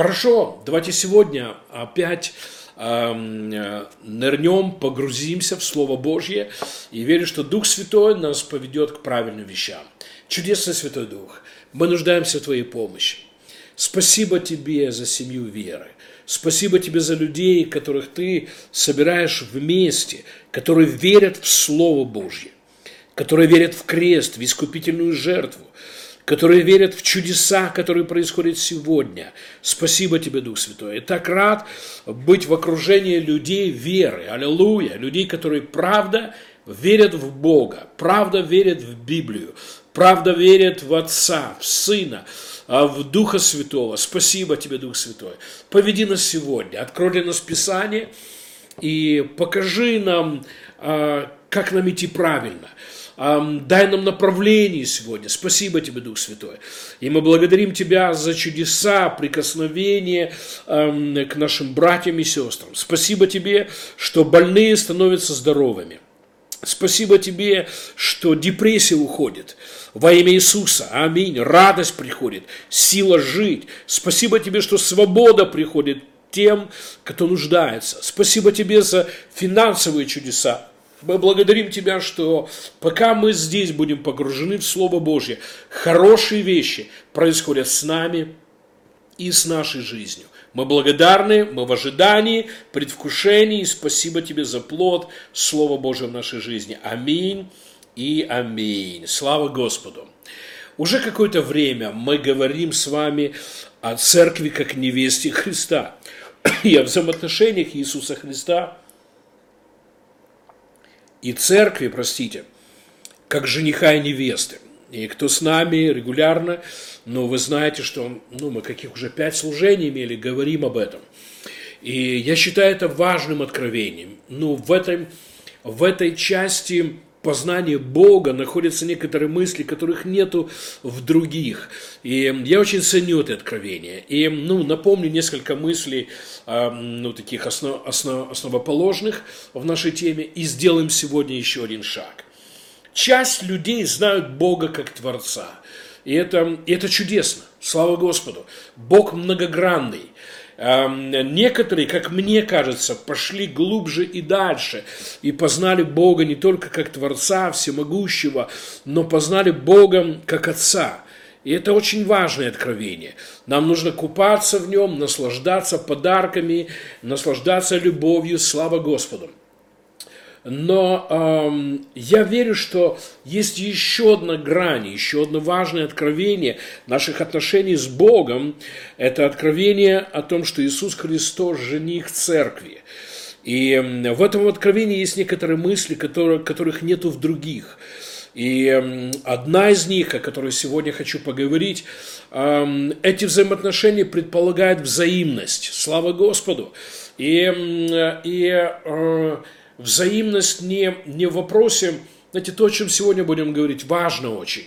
Хорошо, давайте сегодня опять эм, нырнем, погрузимся в Слово Божье и верю, что Дух Святой нас поведет к правильным вещам. Чудесный Святой Дух, мы нуждаемся в Твоей помощи. Спасибо Тебе за семью веры. Спасибо Тебе за людей, которых Ты собираешь вместе, которые верят в Слово Божье, которые верят в крест, в искупительную жертву, которые верят в чудеса, которые происходят сегодня. Спасибо тебе, Дух Святой. Я так рад быть в окружении людей веры. Аллилуйя. Людей, которые правда верят в Бога, правда верят в Библию, правда верят в Отца, в Сына, а в Духа Святого. Спасибо тебе, Дух Святой. Поведи нас сегодня, открой для нас Писание и покажи нам, а, как нам идти правильно – дай нам направление сегодня. Спасибо тебе, Дух Святой. И мы благодарим Тебя за чудеса, прикосновения к нашим братьям и сестрам. Спасибо Тебе, что больные становятся здоровыми. Спасибо Тебе, что депрессия уходит. Во имя Иисуса. Аминь. Радость приходит, сила жить. Спасибо Тебе, что свобода приходит тем, кто нуждается. Спасибо Тебе за финансовые чудеса. Мы благодарим Тебя, что пока мы здесь будем погружены в Слово Божье, хорошие вещи происходят с нами и с нашей жизнью. Мы благодарны, мы в ожидании, предвкушении. Спасибо Тебе за плод Слова Божьего в нашей жизни. Аминь и аминь. Слава Господу. Уже какое-то время мы говорим с вами о церкви как невесте Христа и о взаимоотношениях Иисуса Христа и церкви, простите, как жениха и невесты. И кто с нами регулярно, ну, вы знаете, что ну, мы каких уже пять служений имели, говорим об этом. И я считаю это важным откровением. Ну, в, этой в этой части познания Бога находятся некоторые мысли, которых нету в других. И я очень ценю это откровение. И ну, напомню несколько мыслей, ну, таких основ, основ, основоположных в нашей теме, и сделаем сегодня еще один шаг. Часть людей знают Бога как Творца. И это, и это чудесно. Слава Господу. Бог многогранный. Некоторые, как мне кажется, пошли глубже и дальше и познали Бога не только как Творца Всемогущего, но познали Бога как Отца. И это очень важное откровение. Нам нужно купаться в нем, наслаждаться подарками, наслаждаться любовью, слава Господу. Но эм, я верю, что есть еще одна грань, еще одно важное откровение наших отношений с Богом. Это откровение о том, что Иисус Христос – жених церкви. И в этом откровении есть некоторые мысли, которые, которых нету в других. И одна из них, о которой сегодня хочу поговорить, эти взаимоотношения предполагают взаимность. Слава Господу! И, и э, взаимность не, не в вопросе, знаете, то, о чем сегодня будем говорить, важно очень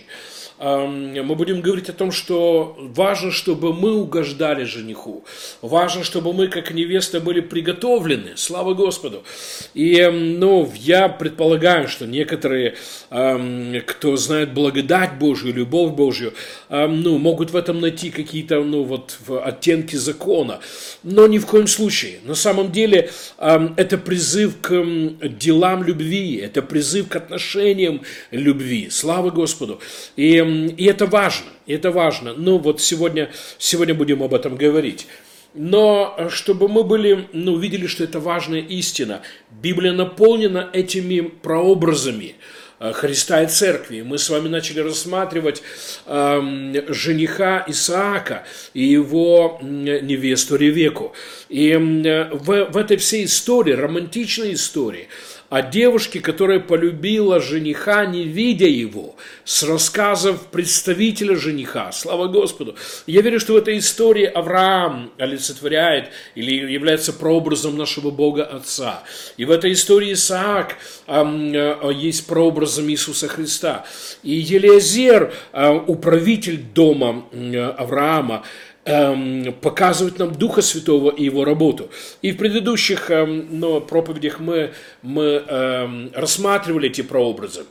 мы будем говорить о том, что важно, чтобы мы угождали жениху. Важно, чтобы мы, как невеста, были приготовлены. Слава Господу. И ну, я предполагаю, что некоторые, кто знает благодать Божью, любовь Божью, ну, могут в этом найти какие-то ну, вот, оттенки закона. Но ни в коем случае. На самом деле это призыв к делам любви, это призыв к отношениям любви. Слава Господу. И и это важно, это важно. Ну вот сегодня, сегодня будем об этом говорить. Но э, чтобы мы были, ну, видели, что это важная истина, Библия наполнена этими прообразами э, Христа и Церкви. Мы с вами начали рассматривать э, жениха Исаака и его невесту Ревеку. И э, в, в этой всей истории, романтичной истории, о девушке, которая полюбила жениха, не видя его, с рассказов представителя жениха. Слава Господу! Я верю, что в этой истории Авраам олицетворяет или является прообразом нашего Бога Отца. И в этой истории Исаак э, есть прообразом Иисуса Христа. И Елиазер, э, управитель дома э, Авраама, Показывает нам Духа Святого и его работу. И в предыдущих эм, но, проповедях мы, мы эм, рассматривали эти прообразы.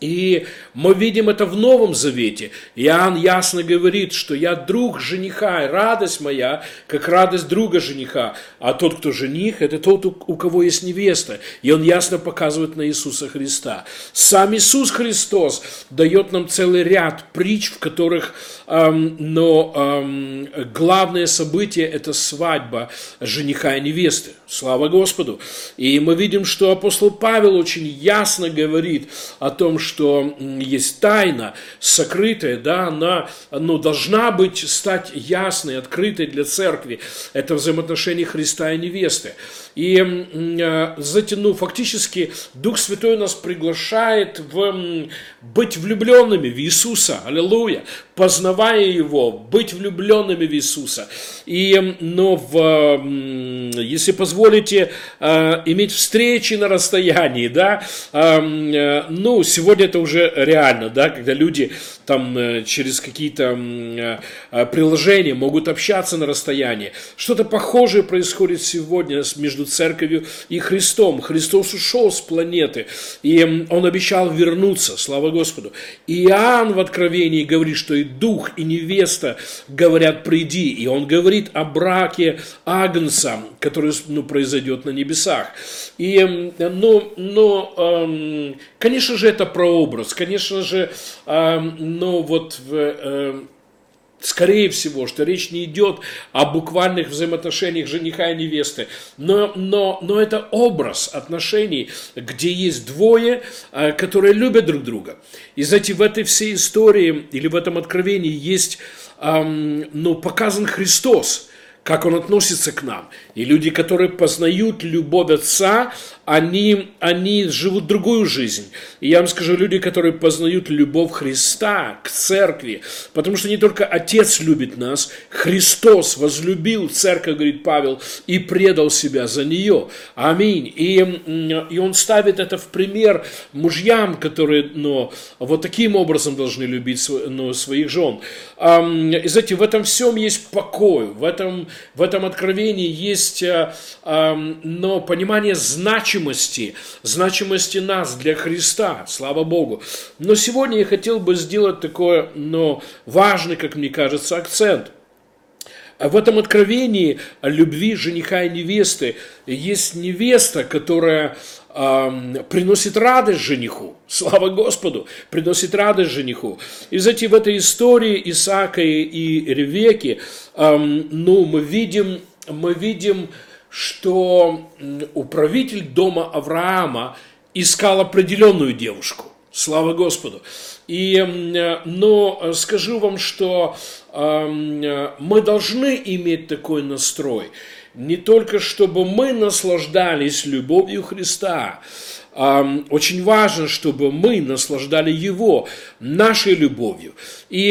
И мы видим это в Новом Завете. Иоанн ясно говорит, что я друг жениха, и радость моя, как радость друга жениха. А тот, кто жених, это тот, у кого есть невеста. И он ясно показывает на Иисуса Христа. Сам Иисус Христос дает нам целый ряд притч, в которых эм, но эм, главное событие – это свадьба жениха и невесты. Слава Господу! И мы видим, что апостол Павел очень ясно говорит о том, что есть тайна сокрытая, да, она ну, должна быть, стать ясной, открытой для церкви. Это взаимоотношения Христа и невесты. И э, затяну, фактически Дух Святой нас приглашает в, быть влюбленными в Иисуса, аллилуйя, познавая Его, быть влюбленными в Иисуса. И, но в, если позволите, э, иметь встречи на расстоянии, да, э, ну, сегодня это уже реально, да, когда люди там через какие-то приложения могут общаться на расстоянии. Что-то похожее происходит сегодня между церковью и Христом. Христос ушел с планеты, и он обещал вернуться, слава Господу. И Иоанн в Откровении говорит, что и дух, и невеста говорят, приди. И он говорит о браке Агнца, который ну, произойдет на небесах. И, ну, ну, конечно же, это прообраз, конечно же, ну, вот в скорее всего, что речь не идет о буквальных взаимоотношениях жениха и невесты, но, но, но это образ отношений, где есть двое, э, которые любят друг друга. И знаете, в этой всей истории или в этом откровении есть эм, ну, показан Христос, как Он относится к нам. И люди, которые познают любовь Отца, они, они живут другую жизнь. И я вам скажу, люди, которые познают любовь Христа к церкви, потому что не только Отец любит нас, Христос возлюбил церковь, говорит Павел, и предал себя за нее. Аминь. И, и он ставит это в пример мужьям, которые ну, вот таким образом должны любить ну, своих жен. И знаете, в этом всем есть покой, в этом, в этом откровении есть есть э, но понимание значимости, значимости нас для Христа, слава Богу. Но сегодня я хотел бы сделать такой, но важный, как мне кажется, акцент – в этом откровении о любви жениха и невесты есть невеста, которая приносит радость жениху. Слава Господу, приносит радость жениху. И, знаете, в этой истории Исаака и Ревеки, э, ну, мы видим мы видим, что управитель дома Авраама искал определенную девушку. Слава Господу. И, но скажу вам, что э, мы должны иметь такой настрой. Не только чтобы мы наслаждались любовью Христа, очень важно, чтобы мы наслаждали Его, нашей любовью. И,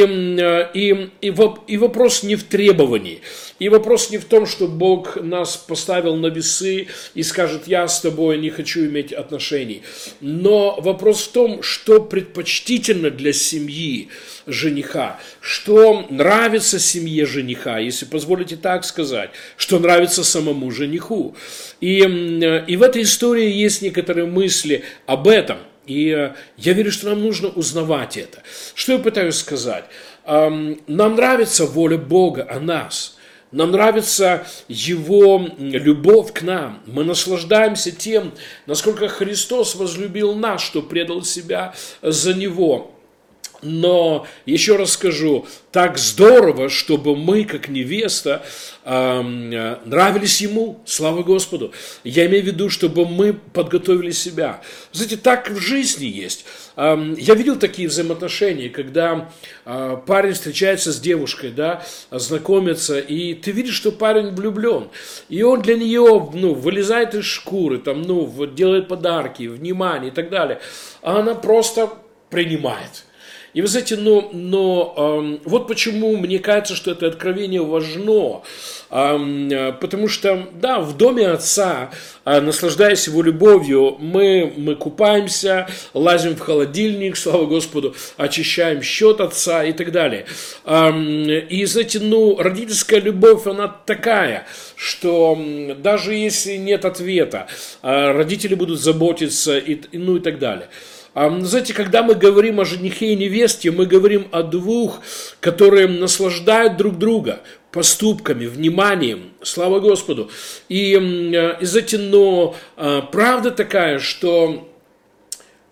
и, и, и вопрос не в требовании. И вопрос не в том, что Бог нас поставил на весы и скажет, я с тобой не хочу иметь отношений. Но вопрос в том, что предпочтительно для семьи жениха, что нравится семье жениха, если позволите так сказать, что нравится самому жениху. И, и в этой истории есть некоторые мысли об этом. И э, я верю, что нам нужно узнавать это. Что я пытаюсь сказать? Нам нравится воля Бога о нас – нам нравится Его любовь к нам. Мы наслаждаемся тем, насколько Христос возлюбил нас, что предал себя за Него. Но, еще раз скажу, так здорово, чтобы мы, как невеста, нравились Ему, слава Господу. Я имею в виду, чтобы мы подготовили себя. Знаете, так в жизни есть. Я видел такие взаимоотношения, когда а, парень встречается с девушкой, да, знакомится, и ты видишь, что парень влюблен. И он для нее, ну, вылезает из шкуры, там, ну, делает подарки, внимание и так далее. А она просто принимает. И вы знаете, но, но э, вот почему мне кажется, что это откровение важно. Э, потому что, да, в доме отца, э, наслаждаясь его любовью, мы, мы купаемся, лазим в холодильник, слава Господу, очищаем счет отца и так далее. Э, и, знаете, ну, родительская любовь, она такая, что даже если нет ответа, э, родители будут заботиться и, ну и так далее. Знаете, когда мы говорим о женихе и невесте, мы говорим о двух, которые наслаждают друг друга поступками, вниманием, слава Господу. И, и знаете, но правда такая, что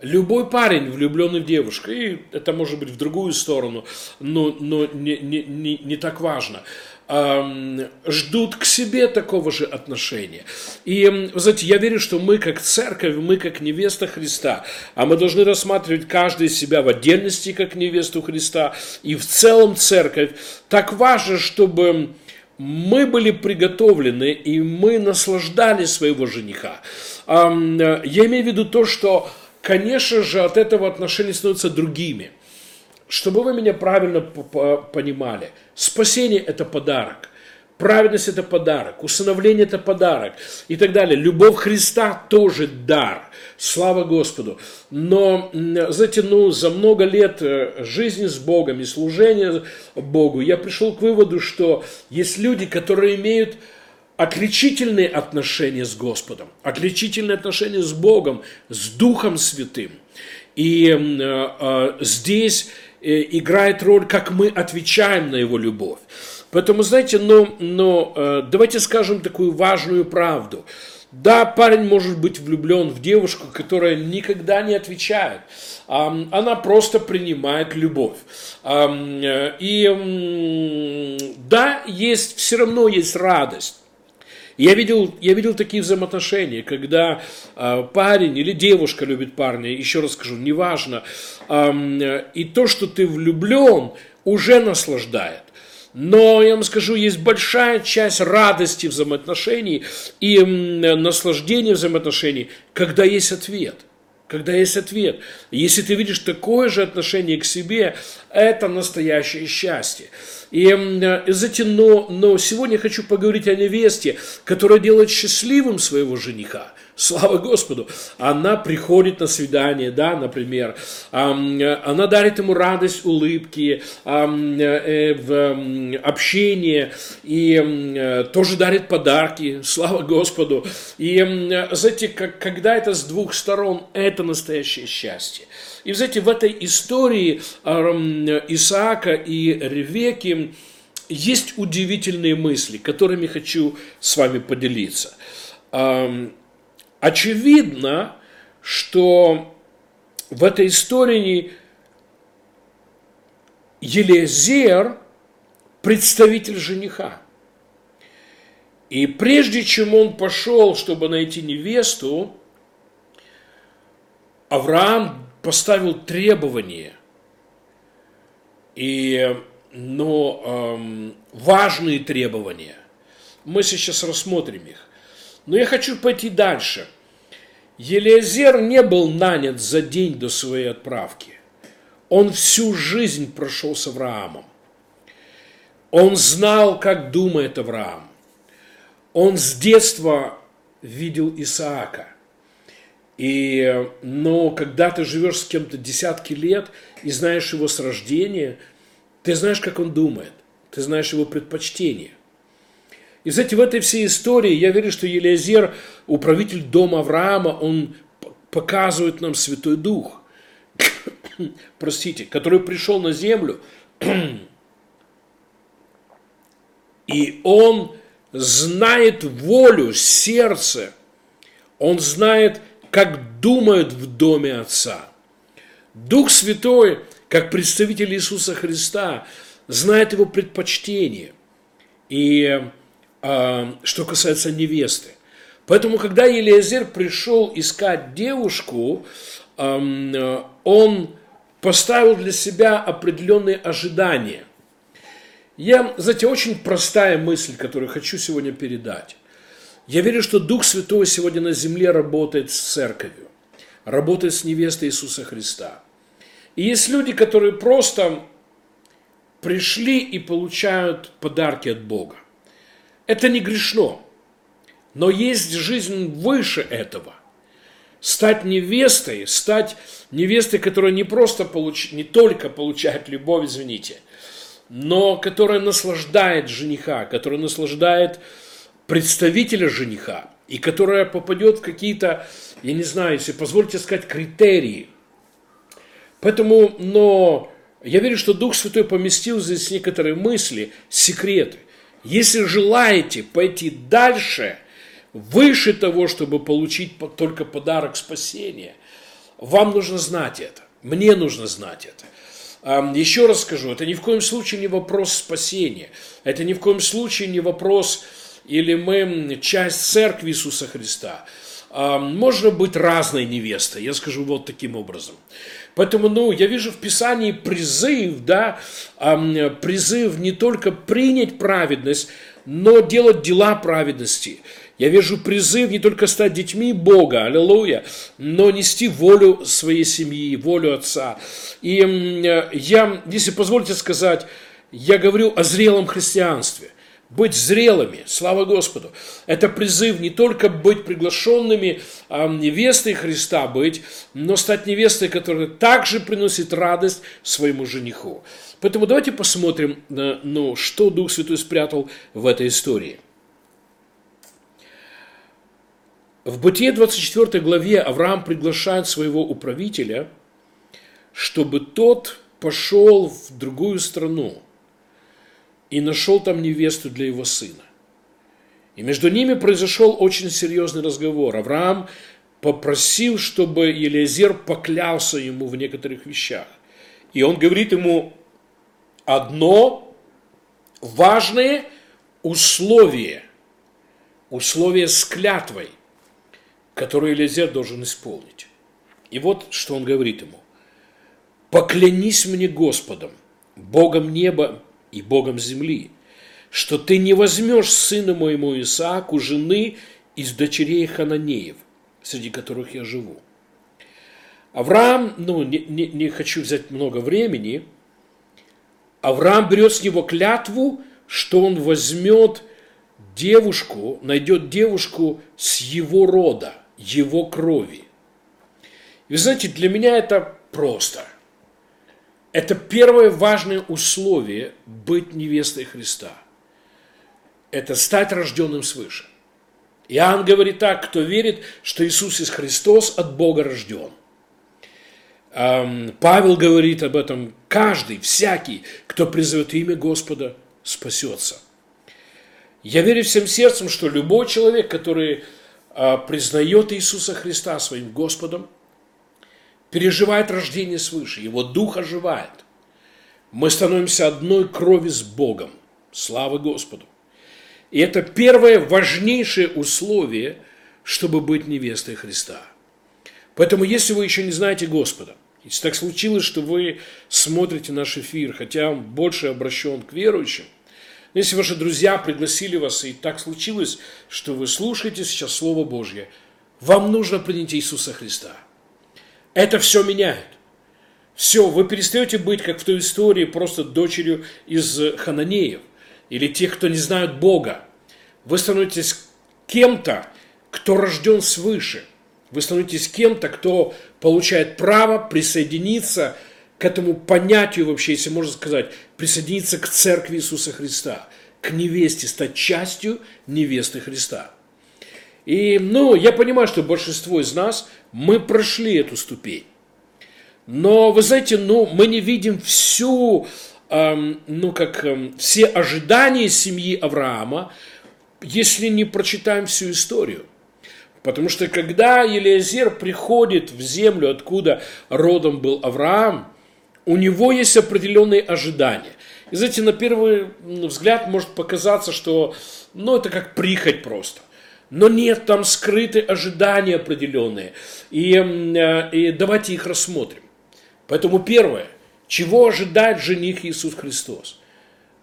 Любой парень, влюбленный в девушку, и это может быть в другую сторону, но, но не, не, не, не так важно, ждут к себе такого же отношения. И, вы знаете, я верю, что мы как церковь, мы как невеста Христа, а мы должны рассматривать каждый себя в отдельности как невесту Христа и в целом церковь. Так важно, чтобы мы были приготовлены, и мы наслаждали своего жениха. Я имею в виду то, что конечно же, от этого отношения становятся другими. Чтобы вы меня правильно понимали, спасение – это подарок. Праведность – это подарок, усыновление – это подарок и так далее. Любовь Христа тоже дар. Слава Господу. Но, знаете, ну, за много лет э, жизни с Богом и служения Богу я пришел к выводу, что есть люди, которые имеют отличительные отношения с Господом, отличительные отношения с Богом, с Духом Святым. И э, э, здесь играет роль, как мы отвечаем на Его любовь. Поэтому, знаете, но, но э, давайте скажем такую важную правду. Да, парень может быть влюблен в девушку, которая никогда не отвечает. Она просто принимает любовь. Э, и да, есть, все равно есть радость. Я видел, я видел такие взаимоотношения, когда э, парень или девушка любит парня, еще раз скажу, неважно, э, и то, что ты влюблен, уже наслаждает. Но я вам скажу, есть большая часть радости взаимоотношений и э, наслаждения взаимоотношений, когда есть ответ – когда есть ответ. Если ты видишь такое же отношение к себе, это настоящее счастье. И, знаете, но, но сегодня хочу поговорить о невесте, которая делает счастливым своего жениха. Слава Господу. Она приходит на свидание, да, например. Она дарит ему радость, улыбки, э, общение. И тоже дарит подарки. Слава Господу. И, знаете, когда это с двух сторон, это настоящее счастье. И, знаете, в этой истории Исаака и Ревеки есть удивительные мысли, которыми хочу с вами поделиться. Очевидно, что в этой истории Елизер представитель жениха. И прежде чем он пошел, чтобы найти невесту, Авраам поставил требования. И, но эм, важные требования. Мы сейчас рассмотрим их. Но я хочу пойти дальше. Елизер не был нанят за день до своей отправки. Он всю жизнь прошел с Авраамом. Он знал, как думает Авраам. Он с детства видел Исаака. И, но когда ты живешь с кем-то десятки лет и знаешь его с рождения, ты знаешь, как он думает, ты знаешь его предпочтения. И, знаете, в этой всей истории я верю, что Елизер, управитель дома Авраама, он показывает нам Святой Дух, простите, который пришел на землю, и он знает волю, сердце, он знает, как думают в доме Отца. Дух Святой, как представитель Иисуса Христа, знает его предпочтение. И а, что касается невесты. Поэтому, когда Елиазер пришел искать девушку, он поставил для себя определенные ожидания. Я, знаете, очень простая мысль, которую хочу сегодня передать. Я верю, что Дух Святой сегодня на земле работает с церковью, работает с невестой Иисуса Христа. И есть люди, которые просто пришли и получают подарки от Бога. Это не грешно. Но есть жизнь выше этого. Стать невестой, стать невестой, которая не просто получ... не только получает любовь, извините, но которая наслаждает жениха, которая наслаждает представителя жениха, и которая попадет в какие-то, я не знаю, если позвольте сказать, критерии, Поэтому, но я верю, что Дух Святой поместил здесь некоторые мысли, секреты. Если желаете пойти дальше, выше того, чтобы получить только подарок спасения, вам нужно знать это. Мне нужно знать это. Еще раз скажу, это ни в коем случае не вопрос спасения. Это ни в коем случае не вопрос, или мы часть церкви Иисуса Христа. Можно быть разной невестой, я скажу вот таким образом. Поэтому, ну, я вижу в Писании призыв, да, призыв не только принять праведность, но делать дела праведности. Я вижу призыв не только стать детьми Бога, аллилуйя, но нести волю своей семьи, волю Отца. И я, если позволите сказать, я говорю о зрелом христианстве быть зрелыми, слава Господу. Это призыв не только быть приглашенными а, невестой Христа быть, но стать невестой, которая также приносит радость своему жениху. Поэтому давайте посмотрим, ну, что Дух Святой спрятал в этой истории. В Бытие 24 главе Авраам приглашает своего управителя, чтобы тот пошел в другую страну – и нашел там невесту для его сына. И между ними произошел очень серьезный разговор. Авраам попросил, чтобы Елизер поклялся ему в некоторых вещах. И он говорит ему одно важное условие, условие с клятвой, которое Елизер должен исполнить. И вот что он говорит ему. «Поклянись мне Господом, Богом неба и Богом земли, что ты не возьмешь сына моему Исааку жены из дочерей Хананеев, среди которых я живу. Авраам, ну, не, не, не хочу взять много времени, Авраам берет с него клятву, что он возьмет девушку, найдет девушку с его рода, его крови. И вы знаете, для меня это просто – это первое важное условие быть невестой Христа. Это стать рожденным свыше. Иоанн говорит так, кто верит, что Иисус из Христос от Бога рожден. Павел говорит об этом, каждый, всякий, кто призовет имя Господа, спасется. Я верю всем сердцем, что любой человек, который а, признает Иисуса Христа своим Господом, переживает рождение свыше, его дух оживает. Мы становимся одной крови с Богом. Слава Господу. И это первое важнейшее условие, чтобы быть невестой Христа. Поэтому, если вы еще не знаете Господа, если так случилось, что вы смотрите наш эфир, хотя он больше обращен к верующим, но если ваши друзья пригласили вас, и так случилось, что вы слушаете сейчас Слово Божье, вам нужно принять Иисуса Христа – это все меняет. Все, вы перестаете быть, как в той истории, просто дочерью из хананеев или тех, кто не знают Бога. Вы становитесь кем-то, кто рожден свыше. Вы становитесь кем-то, кто получает право присоединиться к этому понятию вообще, если можно сказать, присоединиться к церкви Иисуса Христа, к невесте, стать частью невесты Христа. И, ну, я понимаю, что большинство из нас, мы прошли эту ступень. Но, вы знаете, ну, мы не видим всю, эм, ну, как эм, все ожидания семьи Авраама, если не прочитаем всю историю. Потому что когда Елиазер приходит в землю, откуда родом был Авраам, у него есть определенные ожидания. И знаете, на первый взгляд может показаться, что ну, это как прихоть просто – но нет, там скрыты ожидания определенные. И, э, и давайте их рассмотрим. Поэтому первое, чего ожидает жених Иисус Христос?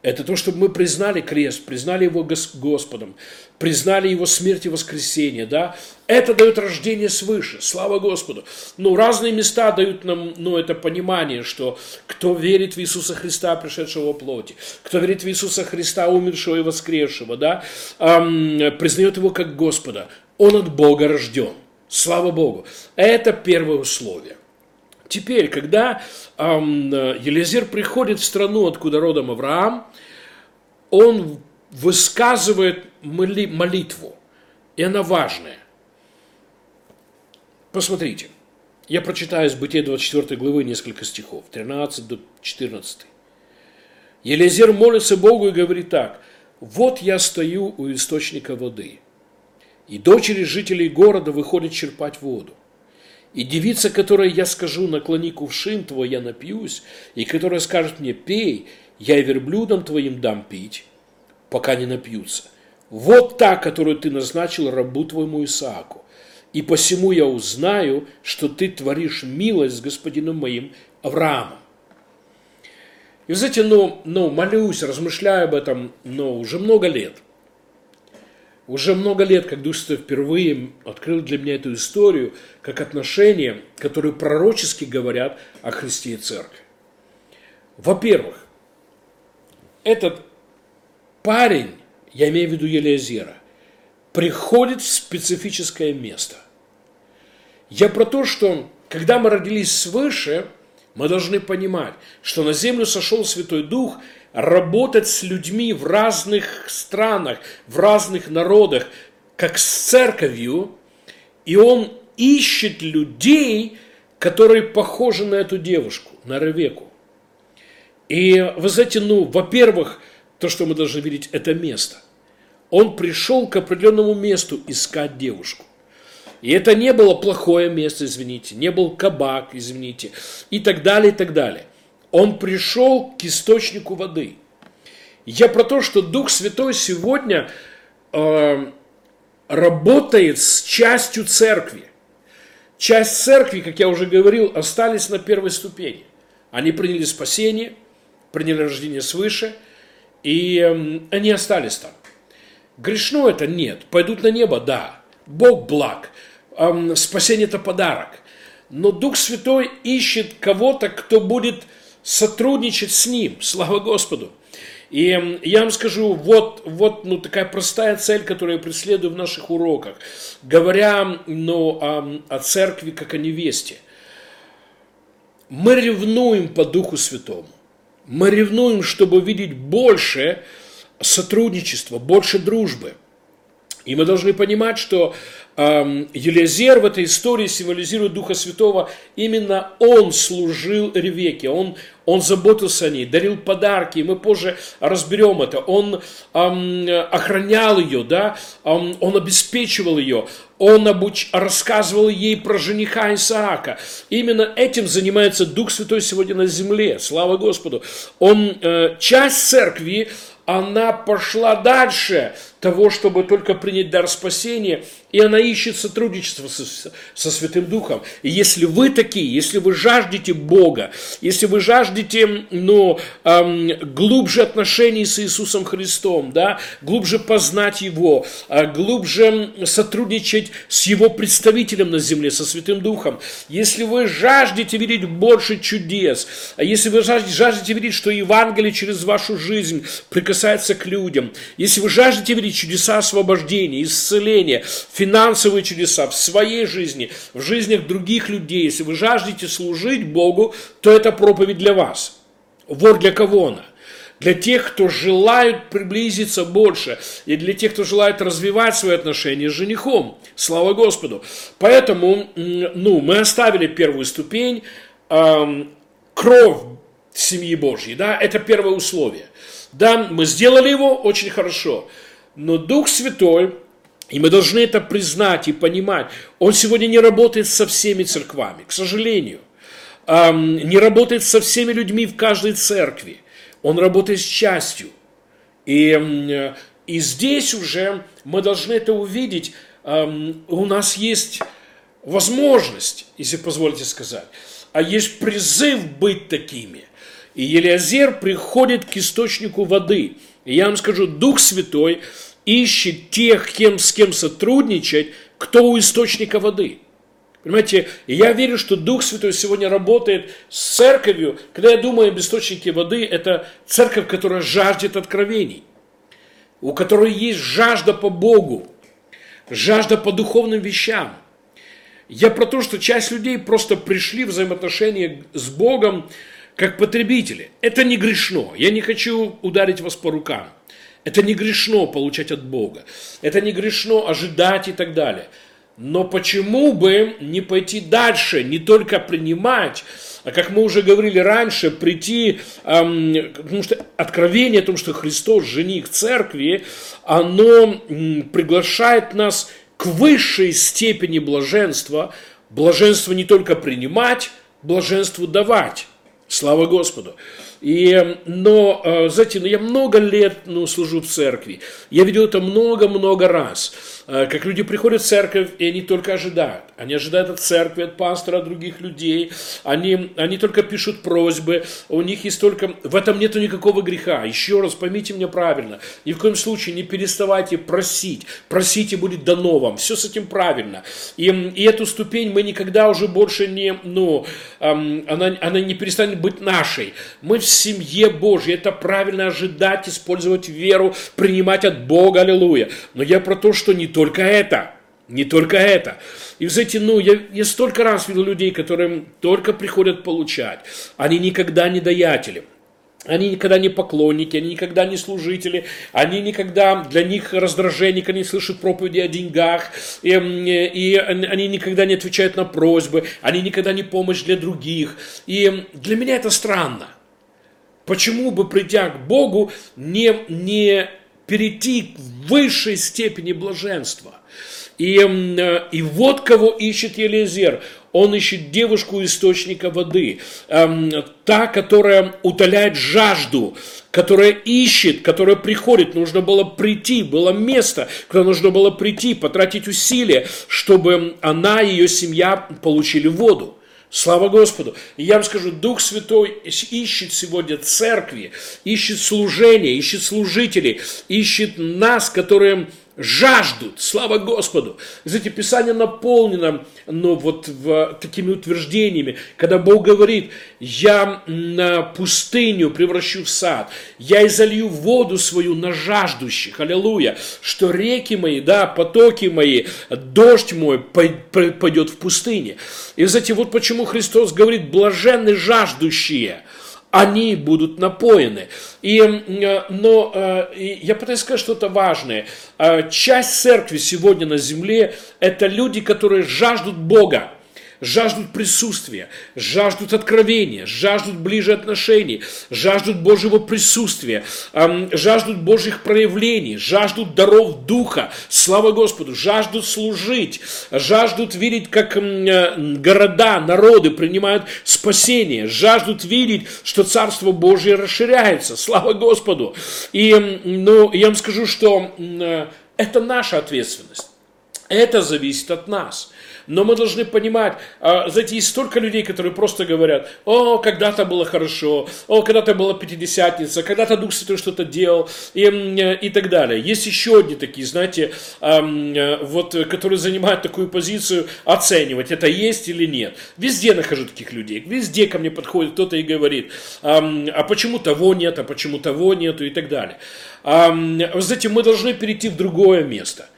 Это то, чтобы мы признали крест, признали его Господом, признали его смерть и воскресение, да, это дает рождение свыше, слава Господу. Ну, разные места дают нам, ну, это понимание, что кто верит в Иисуса Христа, пришедшего в плоти, кто верит в Иисуса Христа, умершего и воскресшего, да, эм, признает его как Господа, он от Бога рожден, слава Богу. Это первое условие. Теперь, когда эм, Елизер приходит в страну, откуда родом Авраам, он высказывает молитву, и она важная. Посмотрите, Я прочитаю из Бытия 24 главы несколько стихов, 13 до 14. Елизер молится Богу и говорит так. «Вот я стою у источника воды, и дочери жителей города выходят черпать воду. И девица, которой я скажу, наклони кувшин твой, я напьюсь, и которая скажет мне, пей, я и верблюдам твоим дам пить, пока не напьются. Вот та, которую ты назначил рабу твоему Исааку. И посему я узнаю, что ты творишь милость с господином моим Авраамом. И, вы знаете, ну, ну, молюсь, размышляю об этом, но уже много лет – уже много лет, как Святой впервые открыл для меня эту историю, как отношения, которые пророчески говорят о Христе и Церкви. Во-первых, этот парень, я имею в виду Елеазера, приходит в специфическое место. Я про то, что когда мы родились свыше, мы должны понимать, что на землю сошел Святой Дух – работать с людьми в разных странах, в разных народах, как с церковью, и он ищет людей, которые похожи на эту девушку, на Ревеку. И вы знаете, ну, во-первых, то, что мы должны видеть, это место. Он пришел к определенному месту искать девушку. И это не было плохое место, извините, не был кабак, извините, и так далее, и так далее он пришел к источнику воды. Я про то, что Дух Святой сегодня э, работает с частью церкви. Часть церкви, как я уже говорил, остались на первой ступени. Они приняли спасение, приняли рождение свыше, и э, они остались там. Грешно это? Нет. Пойдут на небо? Да. Бог благ. Спасение это подарок. Но Дух Святой ищет кого-то, кто будет сотрудничать с Ним. Слава Господу! И я вам скажу, вот, вот ну, такая простая цель, которую я преследую в наших уроках, говоря ну, о, о церкви как о невесте. Мы ревнуем по Духу Святому. Мы ревнуем, чтобы видеть больше сотрудничества, больше дружбы. И мы должны понимать, что Елизер в этой истории символизирует Духа Святого. Именно он служил Ревеке, он, он заботился о ней, дарил подарки, и мы позже разберем это. Он эм, охранял ее, да? эм, он обеспечивал ее, он обуч... рассказывал ей про жениха Исаака. Именно этим занимается Дух Святой сегодня на земле. Слава Господу. Он э, часть церкви, она пошла дальше того, чтобы только принять дар спасения, и она ищет сотрудничество со, со Святым Духом. И если вы такие, если вы жаждете Бога, если вы жаждете ну, эм, глубже отношений с Иисусом Христом, да, глубже познать Его, э, глубже сотрудничать с Его представителем на земле, со Святым Духом, если вы жаждете видеть больше чудес, а если вы жаждете видеть, что Евангелие через вашу жизнь прикасается к людям, если вы жаждете видеть чудеса освобождения, исцеления, финансовые чудеса в своей жизни, в жизнях других людей, если вы жаждете служить Богу, то это проповедь для вас. Вор для кого она? Для тех, кто желает приблизиться больше, и для тех, кто желает развивать свои отношения с женихом. Слава Господу. Поэтому, ну, мы оставили первую ступень, эм, кровь семьи Божьей, да, это первое условие. Да, мы сделали его очень хорошо. Но Дух Святой, и мы должны это признать и понимать, Он сегодня не работает со всеми церквами, к сожалению. Не работает со всеми людьми в каждой церкви. Он работает с частью. И, и здесь уже мы должны это увидеть. У нас есть возможность, если позволите сказать, а есть призыв быть такими. И Елиазер приходит к источнику воды – я вам скажу, Дух Святой ищет тех, кем, с кем сотрудничать, кто у источника воды. Понимаете, я верю, что Дух Святой сегодня работает с церковью. Когда я думаю об источнике воды, это церковь, которая жаждет откровений, у которой есть жажда по Богу, жажда по духовным вещам. Я про то, что часть людей просто пришли в взаимоотношения с Богом, как потребители. Это не грешно. Я не хочу ударить вас по рукам. Это не грешно получать от Бога. Это не грешно ожидать и так далее. Но почему бы не пойти дальше, не только принимать, а как мы уже говорили раньше, прийти, эм, потому что откровение о том, что Христос жених церкви, оно м, приглашает нас к высшей степени блаженства, блаженство не только принимать, блаженству давать. Слава Господу. И, но, э, знаете, ну, я много лет ну, служу в церкви. Я видел это много-много раз. Э, как люди приходят в церковь, и они только ожидают. Они ожидают от церкви, от пастора, от других людей. Они, они только пишут просьбы. У них есть только... В этом нет никакого греха. Еще раз, поймите меня правильно. Ни в коем случае не переставайте просить. Просите, будет дано вам. Все с этим правильно. И, и эту ступень мы никогда уже больше не... Ну, она, она не перестанет быть нашей. Мы в семье Божьей. Это правильно ожидать, использовать веру, принимать от Бога. Аллилуйя. Но я про то, что не только это. Не только это. И, знаете, ну, я, я столько раз видел людей, которые только приходят получать. Они никогда не даятели. Они никогда не поклонники, они никогда не служители, они никогда, для них раздражение, когда они слышат проповеди о деньгах, и, и они никогда не отвечают на просьбы, они никогда не помощь для других. И для меня это странно. Почему бы, придя к Богу, не, не перейти к высшей степени блаженства? И, э, и вот кого ищет Елизер. Он ищет девушку источника воды, эм, та, которая утоляет жажду, которая ищет, которая приходит. Нужно было прийти, было место, куда нужно было прийти, потратить усилия, чтобы она и ее семья получили воду. Слава Господу. И я вам скажу, Дух Святой ищет сегодня церкви, ищет служение, ищет служителей, ищет нас, которые жаждут, слава Господу. Знаете, Писание наполнено ну, вот в, такими утверждениями, когда Бог говорит, я на пустыню превращу в сад, я изолью воду свою на жаждущих, аллилуйя, что реки мои, да, потоки мои, дождь мой пойдет в пустыне. И, знаете, вот почему Христос говорит, блаженны жаждущие – они будут напоены. И, э, но э, я пытаюсь сказать что-то важное. Э, часть церкви сегодня на земле – это люди, которые жаждут Бога жаждут присутствия, жаждут откровения, жаждут ближе отношений, жаждут Божьего присутствия, жаждут Божьих проявлений, жаждут даров Духа, слава Господу, жаждут служить, жаждут видеть, как э, города, народы принимают спасение, жаждут видеть, что Царство Божье расширяется, слава Господу. И ну, я вам скажу, что э, это наша ответственность. Это зависит от нас. Но мы должны понимать, а, знаете, есть столько людей, которые просто говорят, о, когда-то было хорошо, о, когда-то была Пятидесятница, когда-то Дух Святой что-то делал и, и так далее. Есть еще одни такие, знаете, вот, которые занимают такую позицию оценивать, это есть или нет. Везде нахожу таких людей, везде ко мне подходит кто-то и говорит, а почему того нет, а почему того нету и так далее. Вы знаете, мы должны перейти в другое место,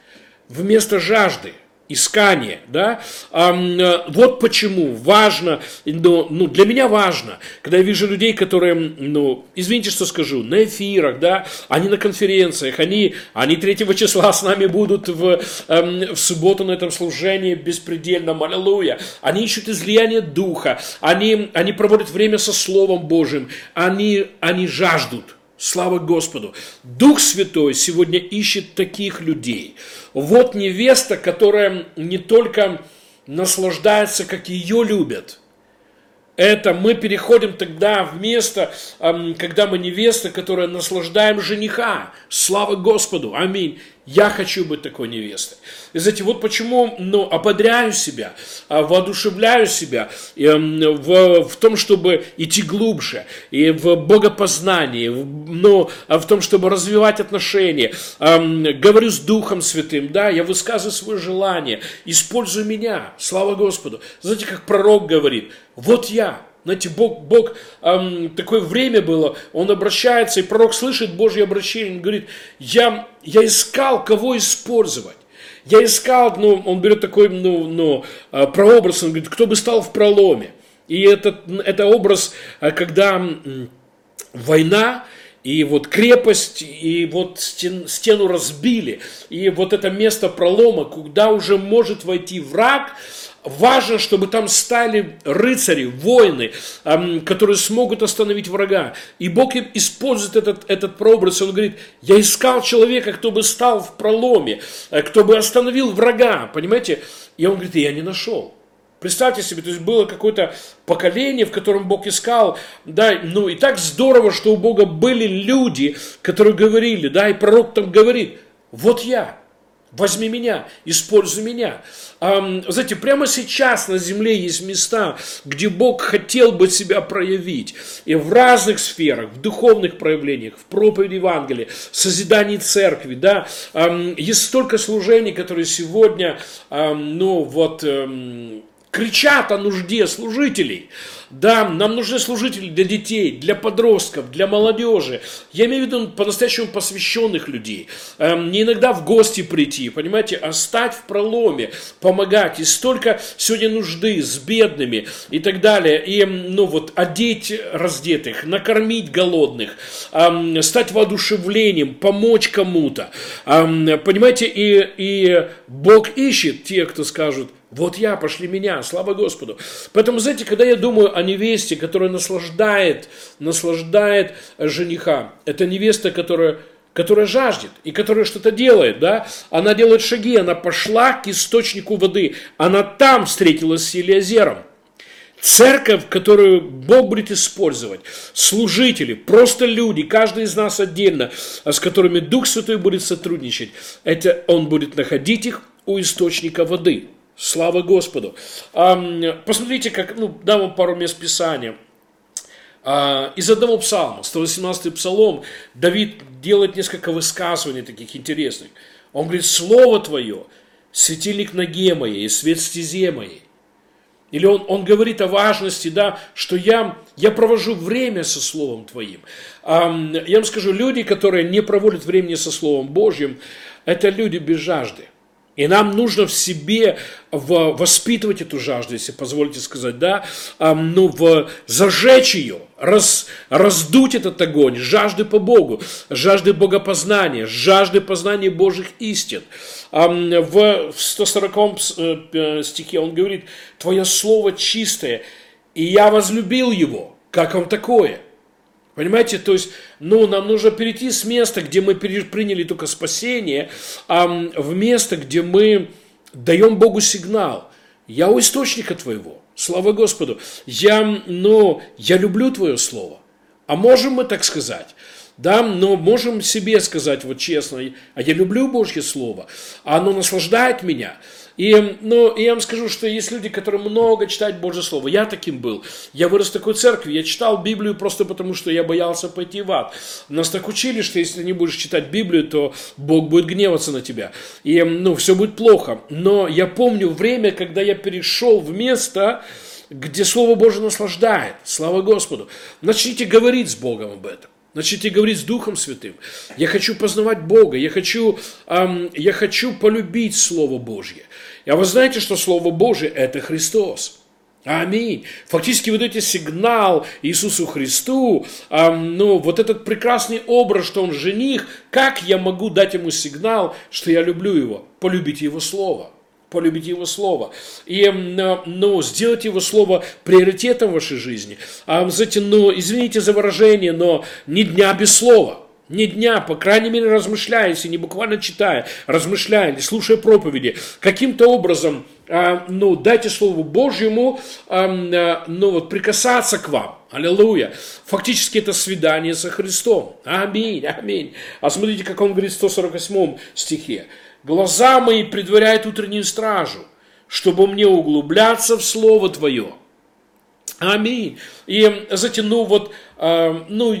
в место жажды – искание, да, а, вот почему важно, ну, для меня важно, когда я вижу людей, которые, ну, извините, что скажу, на эфирах, да, они на конференциях, они, они 3 числа с нами будут в, в субботу на этом служении беспредельном, аллилуйя, они ищут излияние Духа, они, они проводят время со Словом Божьим, они, они жаждут, Слава Господу! Дух Святой сегодня ищет таких людей. Вот невеста, которая не только наслаждается, как ее любят. Это мы переходим тогда в место, когда мы невеста, которая наслаждаем жениха. Слава Господу! Аминь. Я хочу быть такой невестой. И знаете, вот почему ну, ободряю себя, а, воодушевляю себя в, в том, чтобы идти глубже, и в богопознании, но а, в том, чтобы развивать отношения. Говорю с Духом Святым, да, я высказываю свое желание, используй меня, слава Господу. Знаете, как пророк говорит, вот я, знаете, Бог, Бог эм, такое время было, Он обращается, и пророк слышит Божье обращение, он говорит, я, я искал, кого использовать. Я искал, ну, он берет такой, ну, ну, э, прообраз, он говорит, кто бы стал в проломе. И это, это образ, э, когда война, и вот крепость, и вот стен, стену разбили, и вот это место пролома, куда уже может войти враг, важно, чтобы там стали рыцари, воины, которые смогут остановить врага. И Бог использует этот, этот прообраз. Он говорит, я искал человека, кто бы стал в проломе, э, кто бы остановил врага, понимаете? И он говорит, я не нашел. Представьте себе, то есть было какое-то поколение, в котором Бог искал, да, ну и так здорово, что у Бога были люди, которые говорили, да, и пророк там говорит, вот я, возьми меня, используй меня. А, знаете, прямо сейчас на земле есть места, где Бог хотел бы себя проявить. И в разных сферах, в духовных проявлениях, в проповеди Евангелия, в созидании церкви, да. А, есть столько служений, которые сегодня, а, ну вот, кричат о нужде служителей. Да, нам нужны служители для детей, для подростков, для молодежи. Я имею в виду по-настоящему посвященных людей. Эм, не иногда в гости прийти, понимаете, а стать в проломе, помогать. И столько сегодня нужды с бедными и так далее. И, ну вот, одеть раздетых, накормить голодных, эм, стать воодушевлением, помочь кому-то. Эм, понимаете, и, и Бог ищет тех, кто скажут, вот я, пошли меня, слава Господу. Поэтому, знаете, когда я думаю о невесте, которая наслаждает, наслаждает жениха, это невеста, которая которая жаждет и которая что-то делает, да, она делает шаги, она пошла к источнику воды, она там встретилась с Елиазером. Церковь, которую Бог будет использовать, служители, просто люди, каждый из нас отдельно, а с которыми Дух Святой будет сотрудничать, это Он будет находить их у источника воды. Слава Господу. Посмотрите, как, ну, дам вам пару мест Писания. А, из одного псалма, 118-й псалом, Давид делает несколько высказываний таких интересных. Он говорит, Слово Твое, светильник ноге моей, свет стезе моей. Или он, он говорит о важности, да, что я, я провожу время со Словом Твоим. Я вам скажу, люди, которые не проводят времени со Словом Божьим, это люди без жажды. И нам нужно в себе воспитывать эту жажду, если позволите сказать, да, ну, в, зажечь ее, раз, раздуть этот огонь, жажды по Богу, жажды богопознания, жажды познания Божьих истин. В 140 э, стихе он говорит, «Твое слово чистое, и я возлюбил его». Как вам такое? Понимаете, то есть, ну, нам нужно перейти с места, где мы приняли только спасение, а в место, где мы даем Богу сигнал. Я у источника твоего. Слава Господу. Я, ну, я люблю твое слово. А можем мы так сказать? Да, но можем себе сказать вот честно, а я люблю Божье Слово, а оно наслаждает меня. И, ну, я вам скажу, что есть люди, которые много читают Божье Слово. Я таким был. Я вырос в такой церкви. Я читал Библию просто потому, что я боялся пойти в ад. Нас так учили, что если не будешь читать Библию, то Бог будет гневаться на тебя. И, ну, все будет плохо. Но я помню время, когда я перешел в место, где Слово Божье наслаждает. Слава Господу. Начните говорить с Богом об этом. Начните говорить с Духом Святым. Я хочу познавать Бога, я хочу, эм, я хочу полюбить Слово Божье. А вы знаете, что Слово Божье – это Христос. Аминь. Фактически вы даете сигнал Иисусу Христу, эм, ну, вот этот прекрасный образ, что Он жених, как я могу дать Ему сигнал, что я люблю Его? Полюбите Его Слово полюбите Его Слово. И, ну, сделайте Его Слово приоритетом в вашей жизни. А, знаете, ну, извините за выражение, но ни дня без Слова. Ни дня, по крайней мере, размышляя, если не буквально читая, размышляя или слушая проповеди, каким-то образом, а, ну, дайте Слову Божьему, а, а, ну, вот, прикасаться к вам. Аллилуйя. Фактически это свидание со Христом. Аминь, аминь. А смотрите, как он говорит в 148 стихе. Глаза мои предваряют утреннюю стражу, чтобы мне углубляться в Слово Твое. Аминь. И, знаете, ну вот, э, ну,